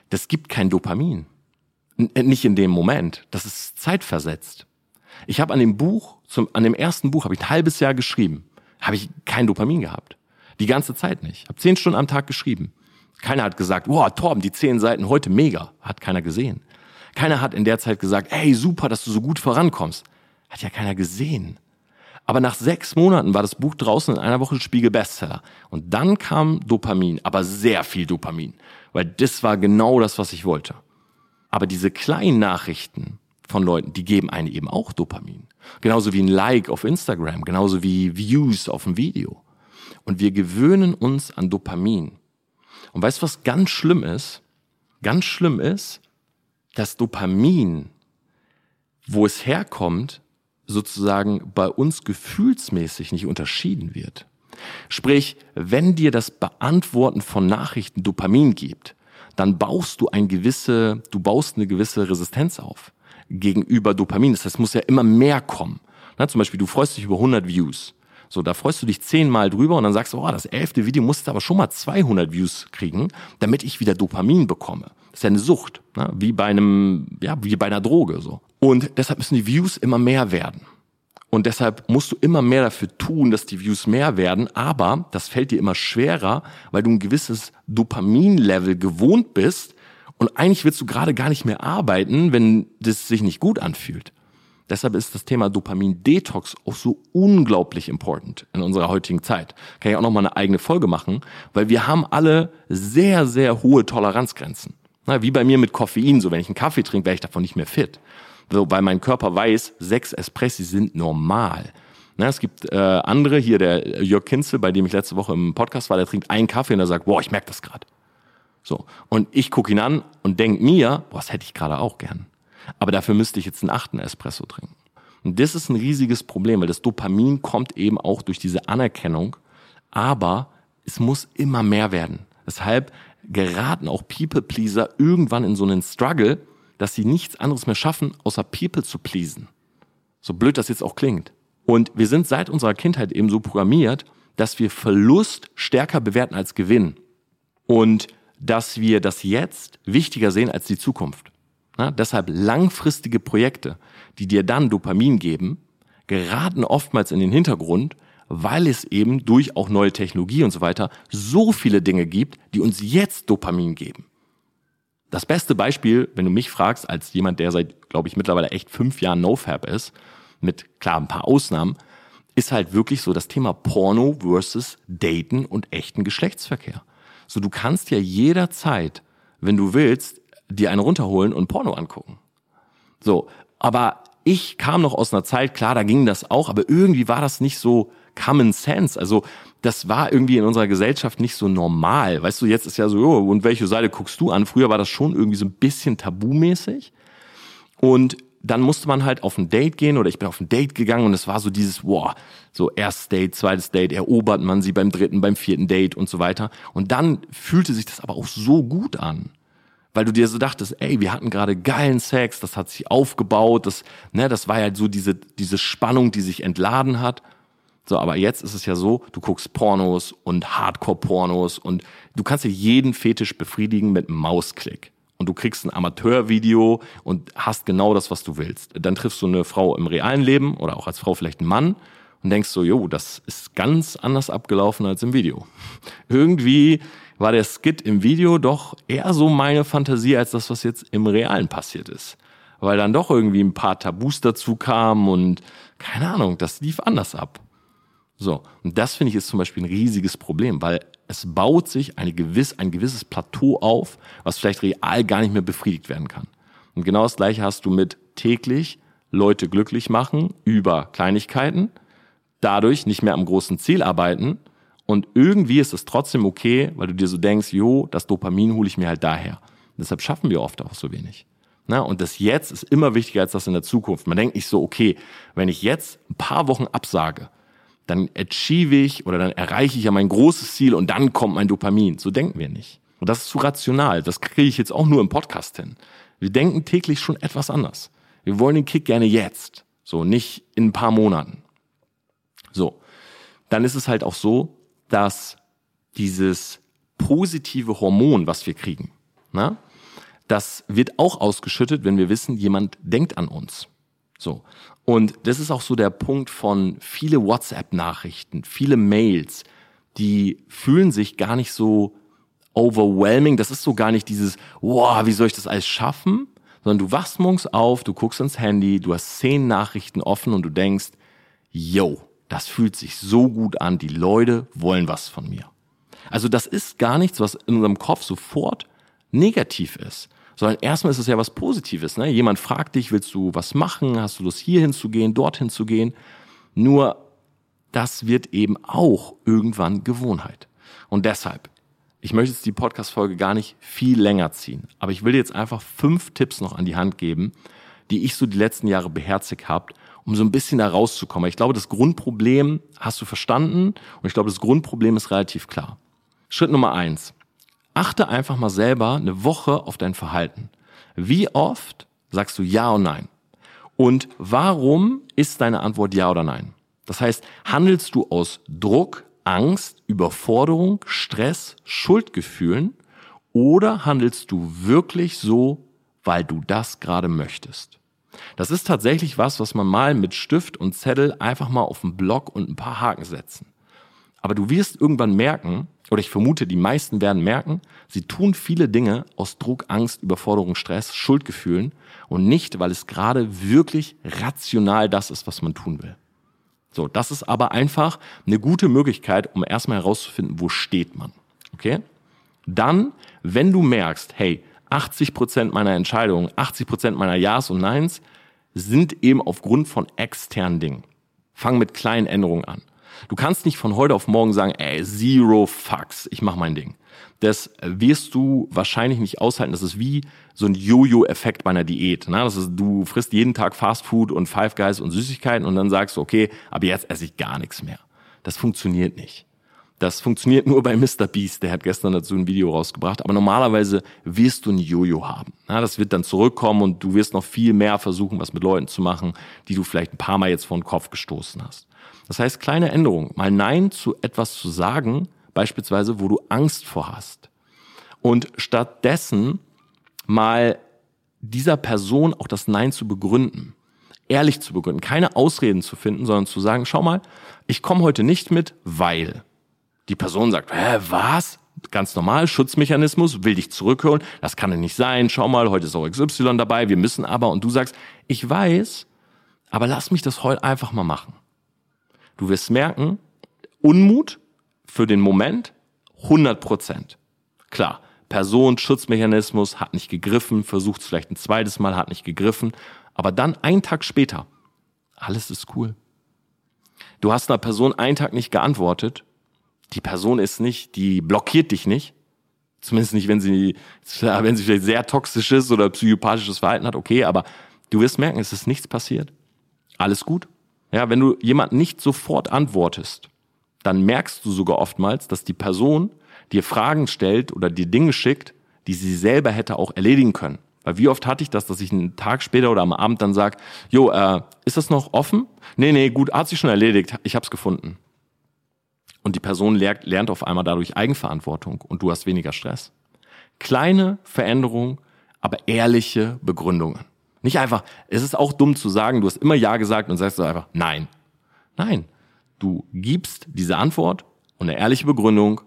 Das gibt kein Dopamin. N nicht in dem Moment. Das ist zeitversetzt. Ich habe an dem Buch, zum, an dem ersten Buch, habe ich ein halbes Jahr geschrieben. Habe ich kein Dopamin gehabt. Die ganze Zeit nicht. Habe zehn Stunden am Tag geschrieben. Keiner hat gesagt, wow, Torben, die zehn Seiten heute mega. Hat keiner gesehen. Keiner hat in der Zeit gesagt, hey, super, dass du so gut vorankommst. Hat ja keiner gesehen. Aber nach sechs Monaten war das Buch draußen in einer Woche Spiegel Bestseller. Und dann kam Dopamin, aber sehr viel Dopamin. weil das war genau das, was ich wollte. Aber diese kleinen Nachrichten von Leuten, die geben einen eben auch Dopamin. Genauso wie ein Like auf Instagram, genauso wie Views auf ein Video. Und wir gewöhnen uns an Dopamin. Und weißt du, was ganz schlimm ist? Ganz schlimm ist, dass Dopamin, wo es herkommt, sozusagen bei uns gefühlsmäßig nicht unterschieden wird. Sprich, wenn dir das Beantworten von Nachrichten Dopamin gibt, dann baust du ein gewisse, du baust eine gewisse Resistenz auf gegenüber Dopamin. Das heißt, es muss ja immer mehr kommen. Na, zum Beispiel, du freust dich über 100 Views. So, da freust du dich zehnmal drüber und dann sagst du, oh, das elfte Video musste aber schon mal 200 Views kriegen, damit ich wieder Dopamin bekomme. Das ist ja eine Sucht, ne? wie bei einem, ja, wie bei einer Droge, so. Und deshalb müssen die Views immer mehr werden. Und deshalb musst du immer mehr dafür tun, dass die Views mehr werden. Aber das fällt dir immer schwerer, weil du ein gewisses Dopamin-Level gewohnt bist. Und eigentlich willst du gerade gar nicht mehr arbeiten, wenn das sich nicht gut anfühlt. Deshalb ist das Thema Dopamin-Detox auch so unglaublich important in unserer heutigen Zeit. Kann ich auch nochmal eine eigene Folge machen, weil wir haben alle sehr, sehr hohe Toleranzgrenzen. Na, wie bei mir mit Koffein, so wenn ich einen Kaffee trinke, wäre ich davon nicht mehr fit. So, weil mein Körper weiß, sechs Espressi sind normal. Na, es gibt äh, andere, hier der Jörg Kinzel, bei dem ich letzte Woche im Podcast war, der trinkt einen Kaffee und er sagt, boah, ich merke das gerade. So. Und ich gucke ihn an und denk mir, boah, das hätte ich gerade auch gern. Aber dafür müsste ich jetzt einen achten Espresso trinken. Und das ist ein riesiges Problem, weil das Dopamin kommt eben auch durch diese Anerkennung, aber es muss immer mehr werden. Deshalb geraten auch People-Pleaser irgendwann in so einen Struggle, dass sie nichts anderes mehr schaffen, außer People zu pleasen. So blöd das jetzt auch klingt. Und wir sind seit unserer Kindheit eben so programmiert, dass wir Verlust stärker bewerten als Gewinn. Und dass wir das Jetzt wichtiger sehen als die Zukunft. Na, deshalb langfristige Projekte, die dir dann Dopamin geben, geraten oftmals in den Hintergrund, weil es eben durch auch neue Technologie und so weiter so viele Dinge gibt, die uns jetzt Dopamin geben. Das beste Beispiel, wenn du mich fragst, als jemand, der seit, glaube ich, mittlerweile echt fünf Jahren NoFab ist, mit klar ein paar Ausnahmen, ist halt wirklich so das Thema Porno versus Daten und echten Geschlechtsverkehr. So, du kannst ja jederzeit, wenn du willst, dir einen runterholen und Porno angucken. So, aber ich kam noch aus einer Zeit, klar, da ging das auch, aber irgendwie war das nicht so Common Sense. Also das war irgendwie in unserer Gesellschaft nicht so normal. Weißt du, jetzt ist ja so, oh, und welche Seite guckst du an? Früher war das schon irgendwie so ein bisschen tabumäßig. Und dann musste man halt auf ein Date gehen oder ich bin auf ein Date gegangen und es war so dieses, wow, so erstes Date, zweites Date, erobert man sie beim dritten, beim vierten Date und so weiter. Und dann fühlte sich das aber auch so gut an weil du dir so dachtest, ey, wir hatten gerade geilen Sex, das hat sich aufgebaut, das, ne, das war ja so diese, diese Spannung, die sich entladen hat. So, aber jetzt ist es ja so, du guckst Pornos und Hardcore-Pornos und du kannst dir jeden Fetisch befriedigen mit einem Mausklick. Und du kriegst ein Amateurvideo und hast genau das, was du willst. Dann triffst du eine Frau im realen Leben oder auch als Frau vielleicht einen Mann und denkst so, jo, das ist ganz anders abgelaufen als im Video. Irgendwie war der Skit im Video doch eher so meine Fantasie als das, was jetzt im Realen passiert ist. Weil dann doch irgendwie ein paar Tabus dazu kamen und keine Ahnung, das lief anders ab. So, und das finde ich ist zum Beispiel ein riesiges Problem, weil es baut sich eine gewiss, ein gewisses Plateau auf, was vielleicht real gar nicht mehr befriedigt werden kann. Und genau das gleiche hast du mit täglich Leute glücklich machen über Kleinigkeiten, dadurch nicht mehr am großen Ziel arbeiten und irgendwie ist es trotzdem okay, weil du dir so denkst, jo, das Dopamin hole ich mir halt daher. Deshalb schaffen wir oft auch so wenig. Na, und das Jetzt ist immer wichtiger als das in der Zukunft. Man denkt nicht so, okay, wenn ich jetzt ein paar Wochen absage, dann achieve ich oder dann erreiche ich ja mein großes Ziel und dann kommt mein Dopamin. So denken wir nicht. Und das ist zu rational. Das kriege ich jetzt auch nur im Podcast hin. Wir denken täglich schon etwas anders. Wir wollen den Kick gerne jetzt. So, nicht in ein paar Monaten. So. Dann ist es halt auch so, dass dieses positive Hormon, was wir kriegen, na, das wird auch ausgeschüttet, wenn wir wissen, jemand denkt an uns. So. Und das ist auch so der Punkt von viele WhatsApp-Nachrichten, viele Mails, die fühlen sich gar nicht so overwhelming. Das ist so gar nicht dieses, wow, wie soll ich das alles schaffen? Sondern du wachst morgens auf, du guckst ins Handy, du hast zehn Nachrichten offen und du denkst, yo, das fühlt sich so gut an, die Leute wollen was von mir. Also das ist gar nichts, was in unserem Kopf sofort negativ ist, sondern erstmal ist es ja was Positives. Ne? Jemand fragt dich, willst du was machen? Hast du Lust, hierhin zu gehen, dorthin zu gehen? Nur das wird eben auch irgendwann Gewohnheit. Und deshalb, ich möchte jetzt die Podcast-Folge gar nicht viel länger ziehen, aber ich will dir jetzt einfach fünf Tipps noch an die Hand geben, die ich so die letzten Jahre beherzigt habe, um so ein bisschen da rauszukommen. Ich glaube, das Grundproblem hast du verstanden und ich glaube, das Grundproblem ist relativ klar. Schritt Nummer eins. Achte einfach mal selber eine Woche auf dein Verhalten. Wie oft sagst du Ja und Nein? Und warum ist deine Antwort Ja oder Nein? Das heißt, handelst du aus Druck, Angst, Überforderung, Stress, Schuldgefühlen oder handelst du wirklich so, weil du das gerade möchtest? Das ist tatsächlich was, was man mal mit Stift und Zettel einfach mal auf den Block und ein paar Haken setzen. Aber du wirst irgendwann merken, oder ich vermute, die meisten werden merken, sie tun viele Dinge aus Druck, Angst, Überforderung, Stress, Schuldgefühlen und nicht, weil es gerade wirklich rational das ist, was man tun will. So, das ist aber einfach eine gute Möglichkeit, um erstmal herauszufinden, wo steht man. Okay? Dann, wenn du merkst, hey, 80 Prozent meiner Entscheidungen, 80 Prozent meiner Ja's und Neins sind eben aufgrund von externen Dingen. Fang mit kleinen Änderungen an. Du kannst nicht von heute auf morgen sagen, ey, zero fucks, ich mach mein Ding. Das wirst du wahrscheinlich nicht aushalten. Das ist wie so ein Jojo-Effekt bei einer Diät. Ne? Das ist, du frisst jeden Tag Fast Food und Five Guys und Süßigkeiten und dann sagst du, okay, aber jetzt esse ich gar nichts mehr. Das funktioniert nicht. Das funktioniert nur bei Mr. Beast, der hat gestern dazu ein Video rausgebracht. Aber normalerweise wirst du ein Jojo haben. Ja, das wird dann zurückkommen und du wirst noch viel mehr versuchen, was mit Leuten zu machen, die du vielleicht ein paar Mal jetzt vor den Kopf gestoßen hast. Das heißt, kleine Änderungen. Mal Nein zu etwas zu sagen, beispielsweise, wo du Angst vor hast. Und stattdessen mal dieser Person auch das Nein zu begründen. Ehrlich zu begründen. Keine Ausreden zu finden, sondern zu sagen, schau mal, ich komme heute nicht mit, weil. Die Person sagt, hä, was? Ganz normal, Schutzmechanismus, will dich zurückholen. Das kann ja nicht sein. Schau mal, heute ist auch XY dabei. Wir müssen aber. Und du sagst, ich weiß, aber lass mich das heute einfach mal machen. Du wirst merken, Unmut für den Moment 100 Prozent. Klar, Person, Schutzmechanismus hat nicht gegriffen, versucht es vielleicht ein zweites Mal, hat nicht gegriffen, aber dann einen Tag später, alles ist cool. Du hast einer Person einen Tag nicht geantwortet, die Person ist nicht, die blockiert dich nicht, zumindest nicht, wenn sie, wenn sie vielleicht sehr toxisches oder psychopathisches Verhalten hat, okay, aber du wirst merken, es ist nichts passiert. Alles gut. Ja, wenn du jemand nicht sofort antwortest, dann merkst du sogar oftmals, dass die Person dir Fragen stellt oder dir Dinge schickt, die sie selber hätte auch erledigen können. Weil wie oft hatte ich das, dass ich einen Tag später oder am Abend dann sage, jo, äh, ist das noch offen? Nee, nee, gut, hat sich schon erledigt, ich hab's gefunden. Und die Person lernt, lernt auf einmal dadurch Eigenverantwortung und du hast weniger Stress. Kleine Veränderungen, aber ehrliche Begründungen. Nicht einfach, es ist auch dumm zu sagen, du hast immer Ja gesagt und sagst einfach Nein. Nein. Du gibst diese Antwort und eine ehrliche Begründung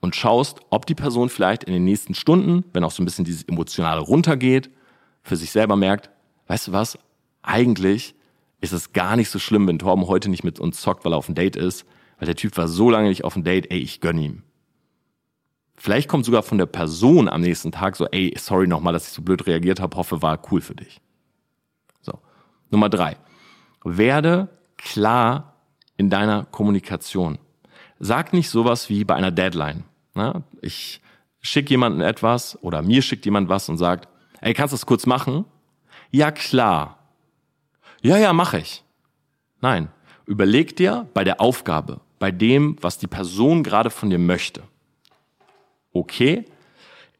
und schaust, ob die Person vielleicht in den nächsten Stunden, wenn auch so ein bisschen dieses Emotionale runtergeht, für sich selber merkt, weißt du was, eigentlich ist es gar nicht so schlimm, wenn Torben heute nicht mit uns zockt, weil er auf ein Date ist, weil der Typ war so lange nicht auf ein Date, ey, ich gönn ihm. Vielleicht kommt sogar von der Person am nächsten Tag so, ey, sorry nochmal, dass ich so blöd reagiert habe, hoffe, war cool für dich. So. Nummer drei. Werde klar in deiner Kommunikation. Sag nicht sowas wie bei einer Deadline. Na, ich schicke jemanden etwas oder mir schickt jemand was und sagt, ey, kannst du das kurz machen? Ja, klar. Ja, ja, mache ich. Nein, überleg dir bei der Aufgabe, bei dem, was die Person gerade von dir möchte okay?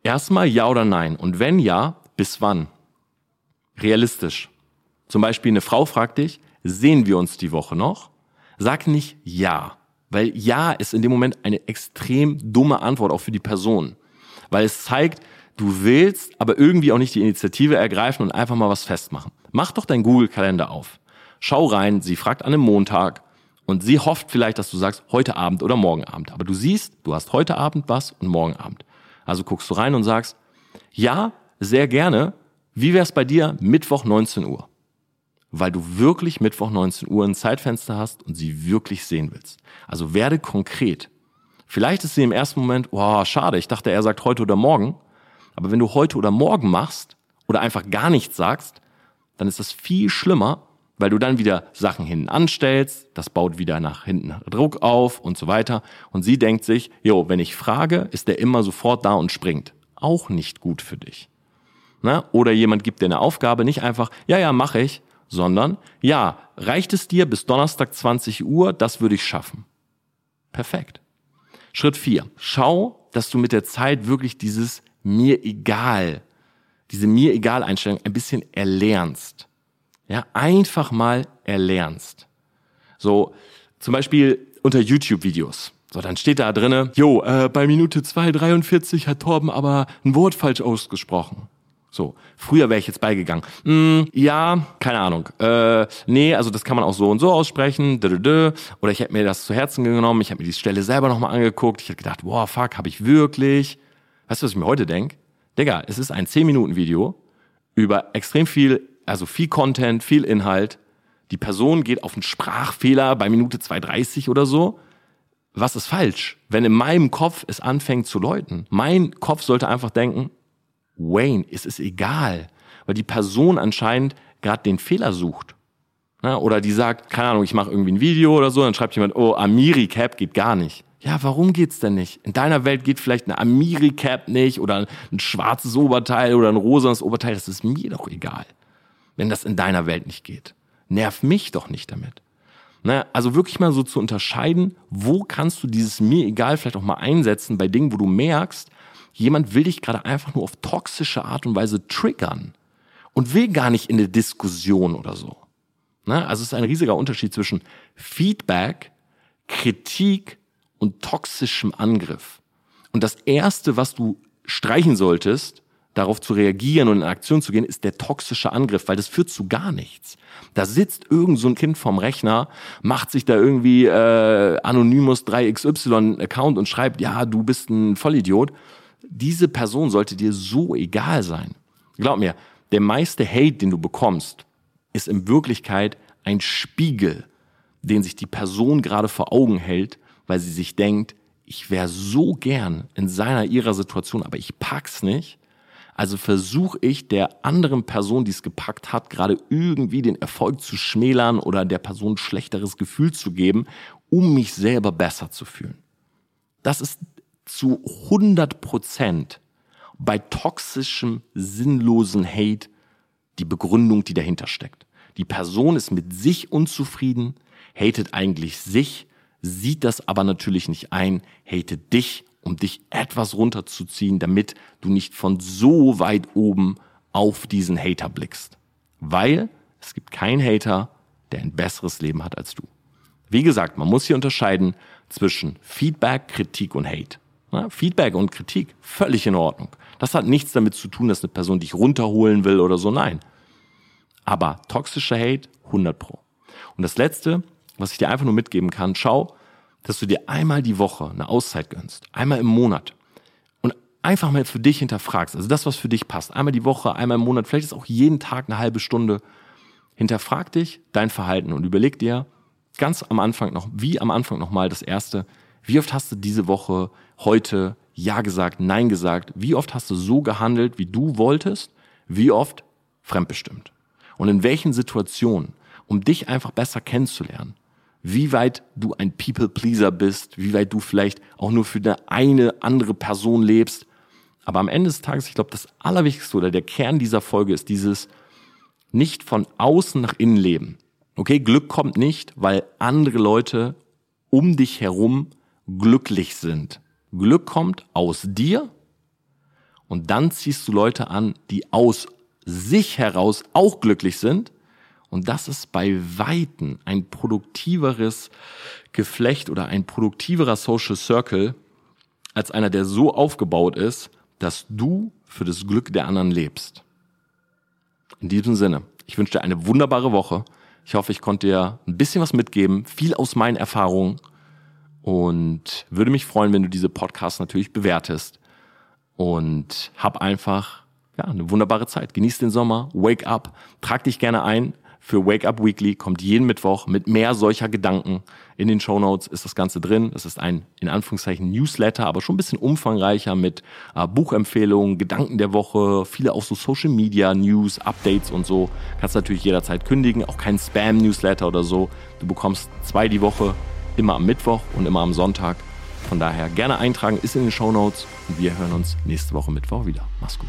Erstmal ja oder nein. Und wenn ja, bis wann? Realistisch. Zum Beispiel eine Frau fragt dich, sehen wir uns die Woche noch? Sag nicht ja. Weil ja ist in dem Moment eine extrem dumme Antwort auch für die Person. Weil es zeigt, du willst aber irgendwie auch nicht die Initiative ergreifen und einfach mal was festmachen. Mach doch dein Google-Kalender auf. Schau rein, sie fragt an einem Montag, und sie hofft vielleicht, dass du sagst, heute Abend oder morgen Abend. Aber du siehst, du hast heute Abend was und morgen Abend. Also guckst du rein und sagst, ja, sehr gerne. Wie wär's bei dir Mittwoch 19 Uhr? Weil du wirklich Mittwoch 19 Uhr ein Zeitfenster hast und sie wirklich sehen willst. Also werde konkret. Vielleicht ist sie im ersten Moment, wow, schade, ich dachte, er sagt heute oder morgen. Aber wenn du heute oder morgen machst oder einfach gar nichts sagst, dann ist das viel schlimmer, weil du dann wieder Sachen hinten anstellst, das baut wieder nach hinten Druck auf und so weiter. Und sie denkt sich, jo, wenn ich frage, ist der immer sofort da und springt. Auch nicht gut für dich. Na? Oder jemand gibt dir eine Aufgabe, nicht einfach, ja, ja, mache ich, sondern, ja, reicht es dir bis Donnerstag 20 Uhr, das würde ich schaffen. Perfekt. Schritt vier: Schau, dass du mit der Zeit wirklich dieses mir egal, diese mir egal Einstellung ein bisschen erlernst. Ja, einfach mal erlernst. So, zum Beispiel unter YouTube-Videos. So, dann steht da drinne, jo, äh, bei Minute 2,43 hat Torben aber ein Wort falsch ausgesprochen. So, früher wäre ich jetzt beigegangen. Mm, ja, keine Ahnung. Äh, nee, also das kann man auch so und so aussprechen. Oder ich hätte mir das zu Herzen genommen. Ich habe mir die Stelle selber nochmal angeguckt. Ich habe gedacht, boah, fuck, habe ich wirklich? Weißt du, was ich mir heute denk? Digga, es ist ein 10-Minuten-Video über extrem viel, also viel Content, viel Inhalt. Die Person geht auf einen Sprachfehler bei Minute 2,30 oder so. Was ist falsch? Wenn in meinem Kopf es anfängt zu läuten. Mein Kopf sollte einfach denken, Wayne, es ist egal, weil die Person anscheinend gerade den Fehler sucht. Na, oder die sagt, keine Ahnung, ich mache irgendwie ein Video oder so, dann schreibt jemand, oh, Amiri Cap geht gar nicht. Ja, warum geht's denn nicht? In deiner Welt geht vielleicht eine Amiri Cap nicht oder ein schwarzes Oberteil oder ein rosanes Oberteil, das ist mir doch egal. Wenn das in deiner Welt nicht geht. Nerv mich doch nicht damit. Na, also wirklich mal so zu unterscheiden, wo kannst du dieses mir egal vielleicht auch mal einsetzen bei Dingen, wo du merkst, jemand will dich gerade einfach nur auf toxische Art und Weise triggern und will gar nicht in eine Diskussion oder so. Ne? Also es ist ein riesiger Unterschied zwischen Feedback, Kritik und toxischem Angriff. Und das Erste, was du streichen solltest, darauf zu reagieren und in Aktion zu gehen, ist der toxische Angriff, weil das führt zu gar nichts. Da sitzt irgend so ein Kind vom Rechner, macht sich da irgendwie äh, Anonymous 3XY Account und schreibt, ja, du bist ein Vollidiot diese Person sollte dir so egal sein. Glaub mir, der meiste Hate, den du bekommst, ist in Wirklichkeit ein Spiegel, den sich die Person gerade vor Augen hält, weil sie sich denkt, ich wäre so gern in seiner ihrer Situation, aber ich pack's nicht. Also versuche ich der anderen Person, die es gepackt hat, gerade irgendwie den Erfolg zu schmälern oder der Person schlechteres Gefühl zu geben, um mich selber besser zu fühlen. Das ist zu 100 Prozent bei toxischem, sinnlosen Hate die Begründung, die dahinter steckt. Die Person ist mit sich unzufrieden, hatet eigentlich sich, sieht das aber natürlich nicht ein, hatet dich, um dich etwas runterzuziehen, damit du nicht von so weit oben auf diesen Hater blickst. Weil es gibt keinen Hater, der ein besseres Leben hat als du. Wie gesagt, man muss hier unterscheiden zwischen Feedback, Kritik und Hate. Ne? Feedback und Kritik, völlig in Ordnung. Das hat nichts damit zu tun, dass eine Person dich runterholen will oder so, nein. Aber toxischer Hate, 100 pro. Und das Letzte, was ich dir einfach nur mitgeben kann, schau, dass du dir einmal die Woche eine Auszeit gönnst, einmal im Monat und einfach mal für dich hinterfragst, also das, was für dich passt, einmal die Woche, einmal im Monat, vielleicht ist auch jeden Tag eine halbe Stunde, hinterfrag dich dein Verhalten und überleg dir ganz am Anfang noch, wie am Anfang nochmal das Erste, wie oft hast du diese Woche, heute Ja gesagt, Nein gesagt? Wie oft hast du so gehandelt, wie du wolltest? Wie oft fremdbestimmt? Und in welchen Situationen? Um dich einfach besser kennenzulernen. Wie weit du ein People-Pleaser bist, wie weit du vielleicht auch nur für eine, eine andere Person lebst. Aber am Ende des Tages, ich glaube, das Allerwichtigste oder der Kern dieser Folge ist dieses nicht von außen nach innen leben. Okay, Glück kommt nicht, weil andere Leute um dich herum glücklich sind. Glück kommt aus dir und dann ziehst du Leute an, die aus sich heraus auch glücklich sind. Und das ist bei Weitem ein produktiveres Geflecht oder ein produktiverer Social Circle als einer, der so aufgebaut ist, dass du für das Glück der anderen lebst. In diesem Sinne, ich wünsche dir eine wunderbare Woche. Ich hoffe, ich konnte dir ein bisschen was mitgeben, viel aus meinen Erfahrungen. Und würde mich freuen, wenn du diese Podcasts natürlich bewertest. Und hab einfach ja, eine wunderbare Zeit. Genieß den Sommer, wake up, trag dich gerne ein für Wake Up Weekly kommt jeden Mittwoch mit mehr solcher Gedanken. In den Show Notes ist das Ganze drin. Es ist ein, in Anführungszeichen, Newsletter, aber schon ein bisschen umfangreicher mit äh, Buchempfehlungen, Gedanken der Woche, viele auch so Social Media News, Updates und so. Kannst natürlich jederzeit kündigen, auch kein Spam-Newsletter oder so. Du bekommst zwei die Woche, immer am Mittwoch und immer am Sonntag. Von daher gerne eintragen, ist in den Show Notes und wir hören uns nächste Woche Mittwoch wieder. Mach's gut.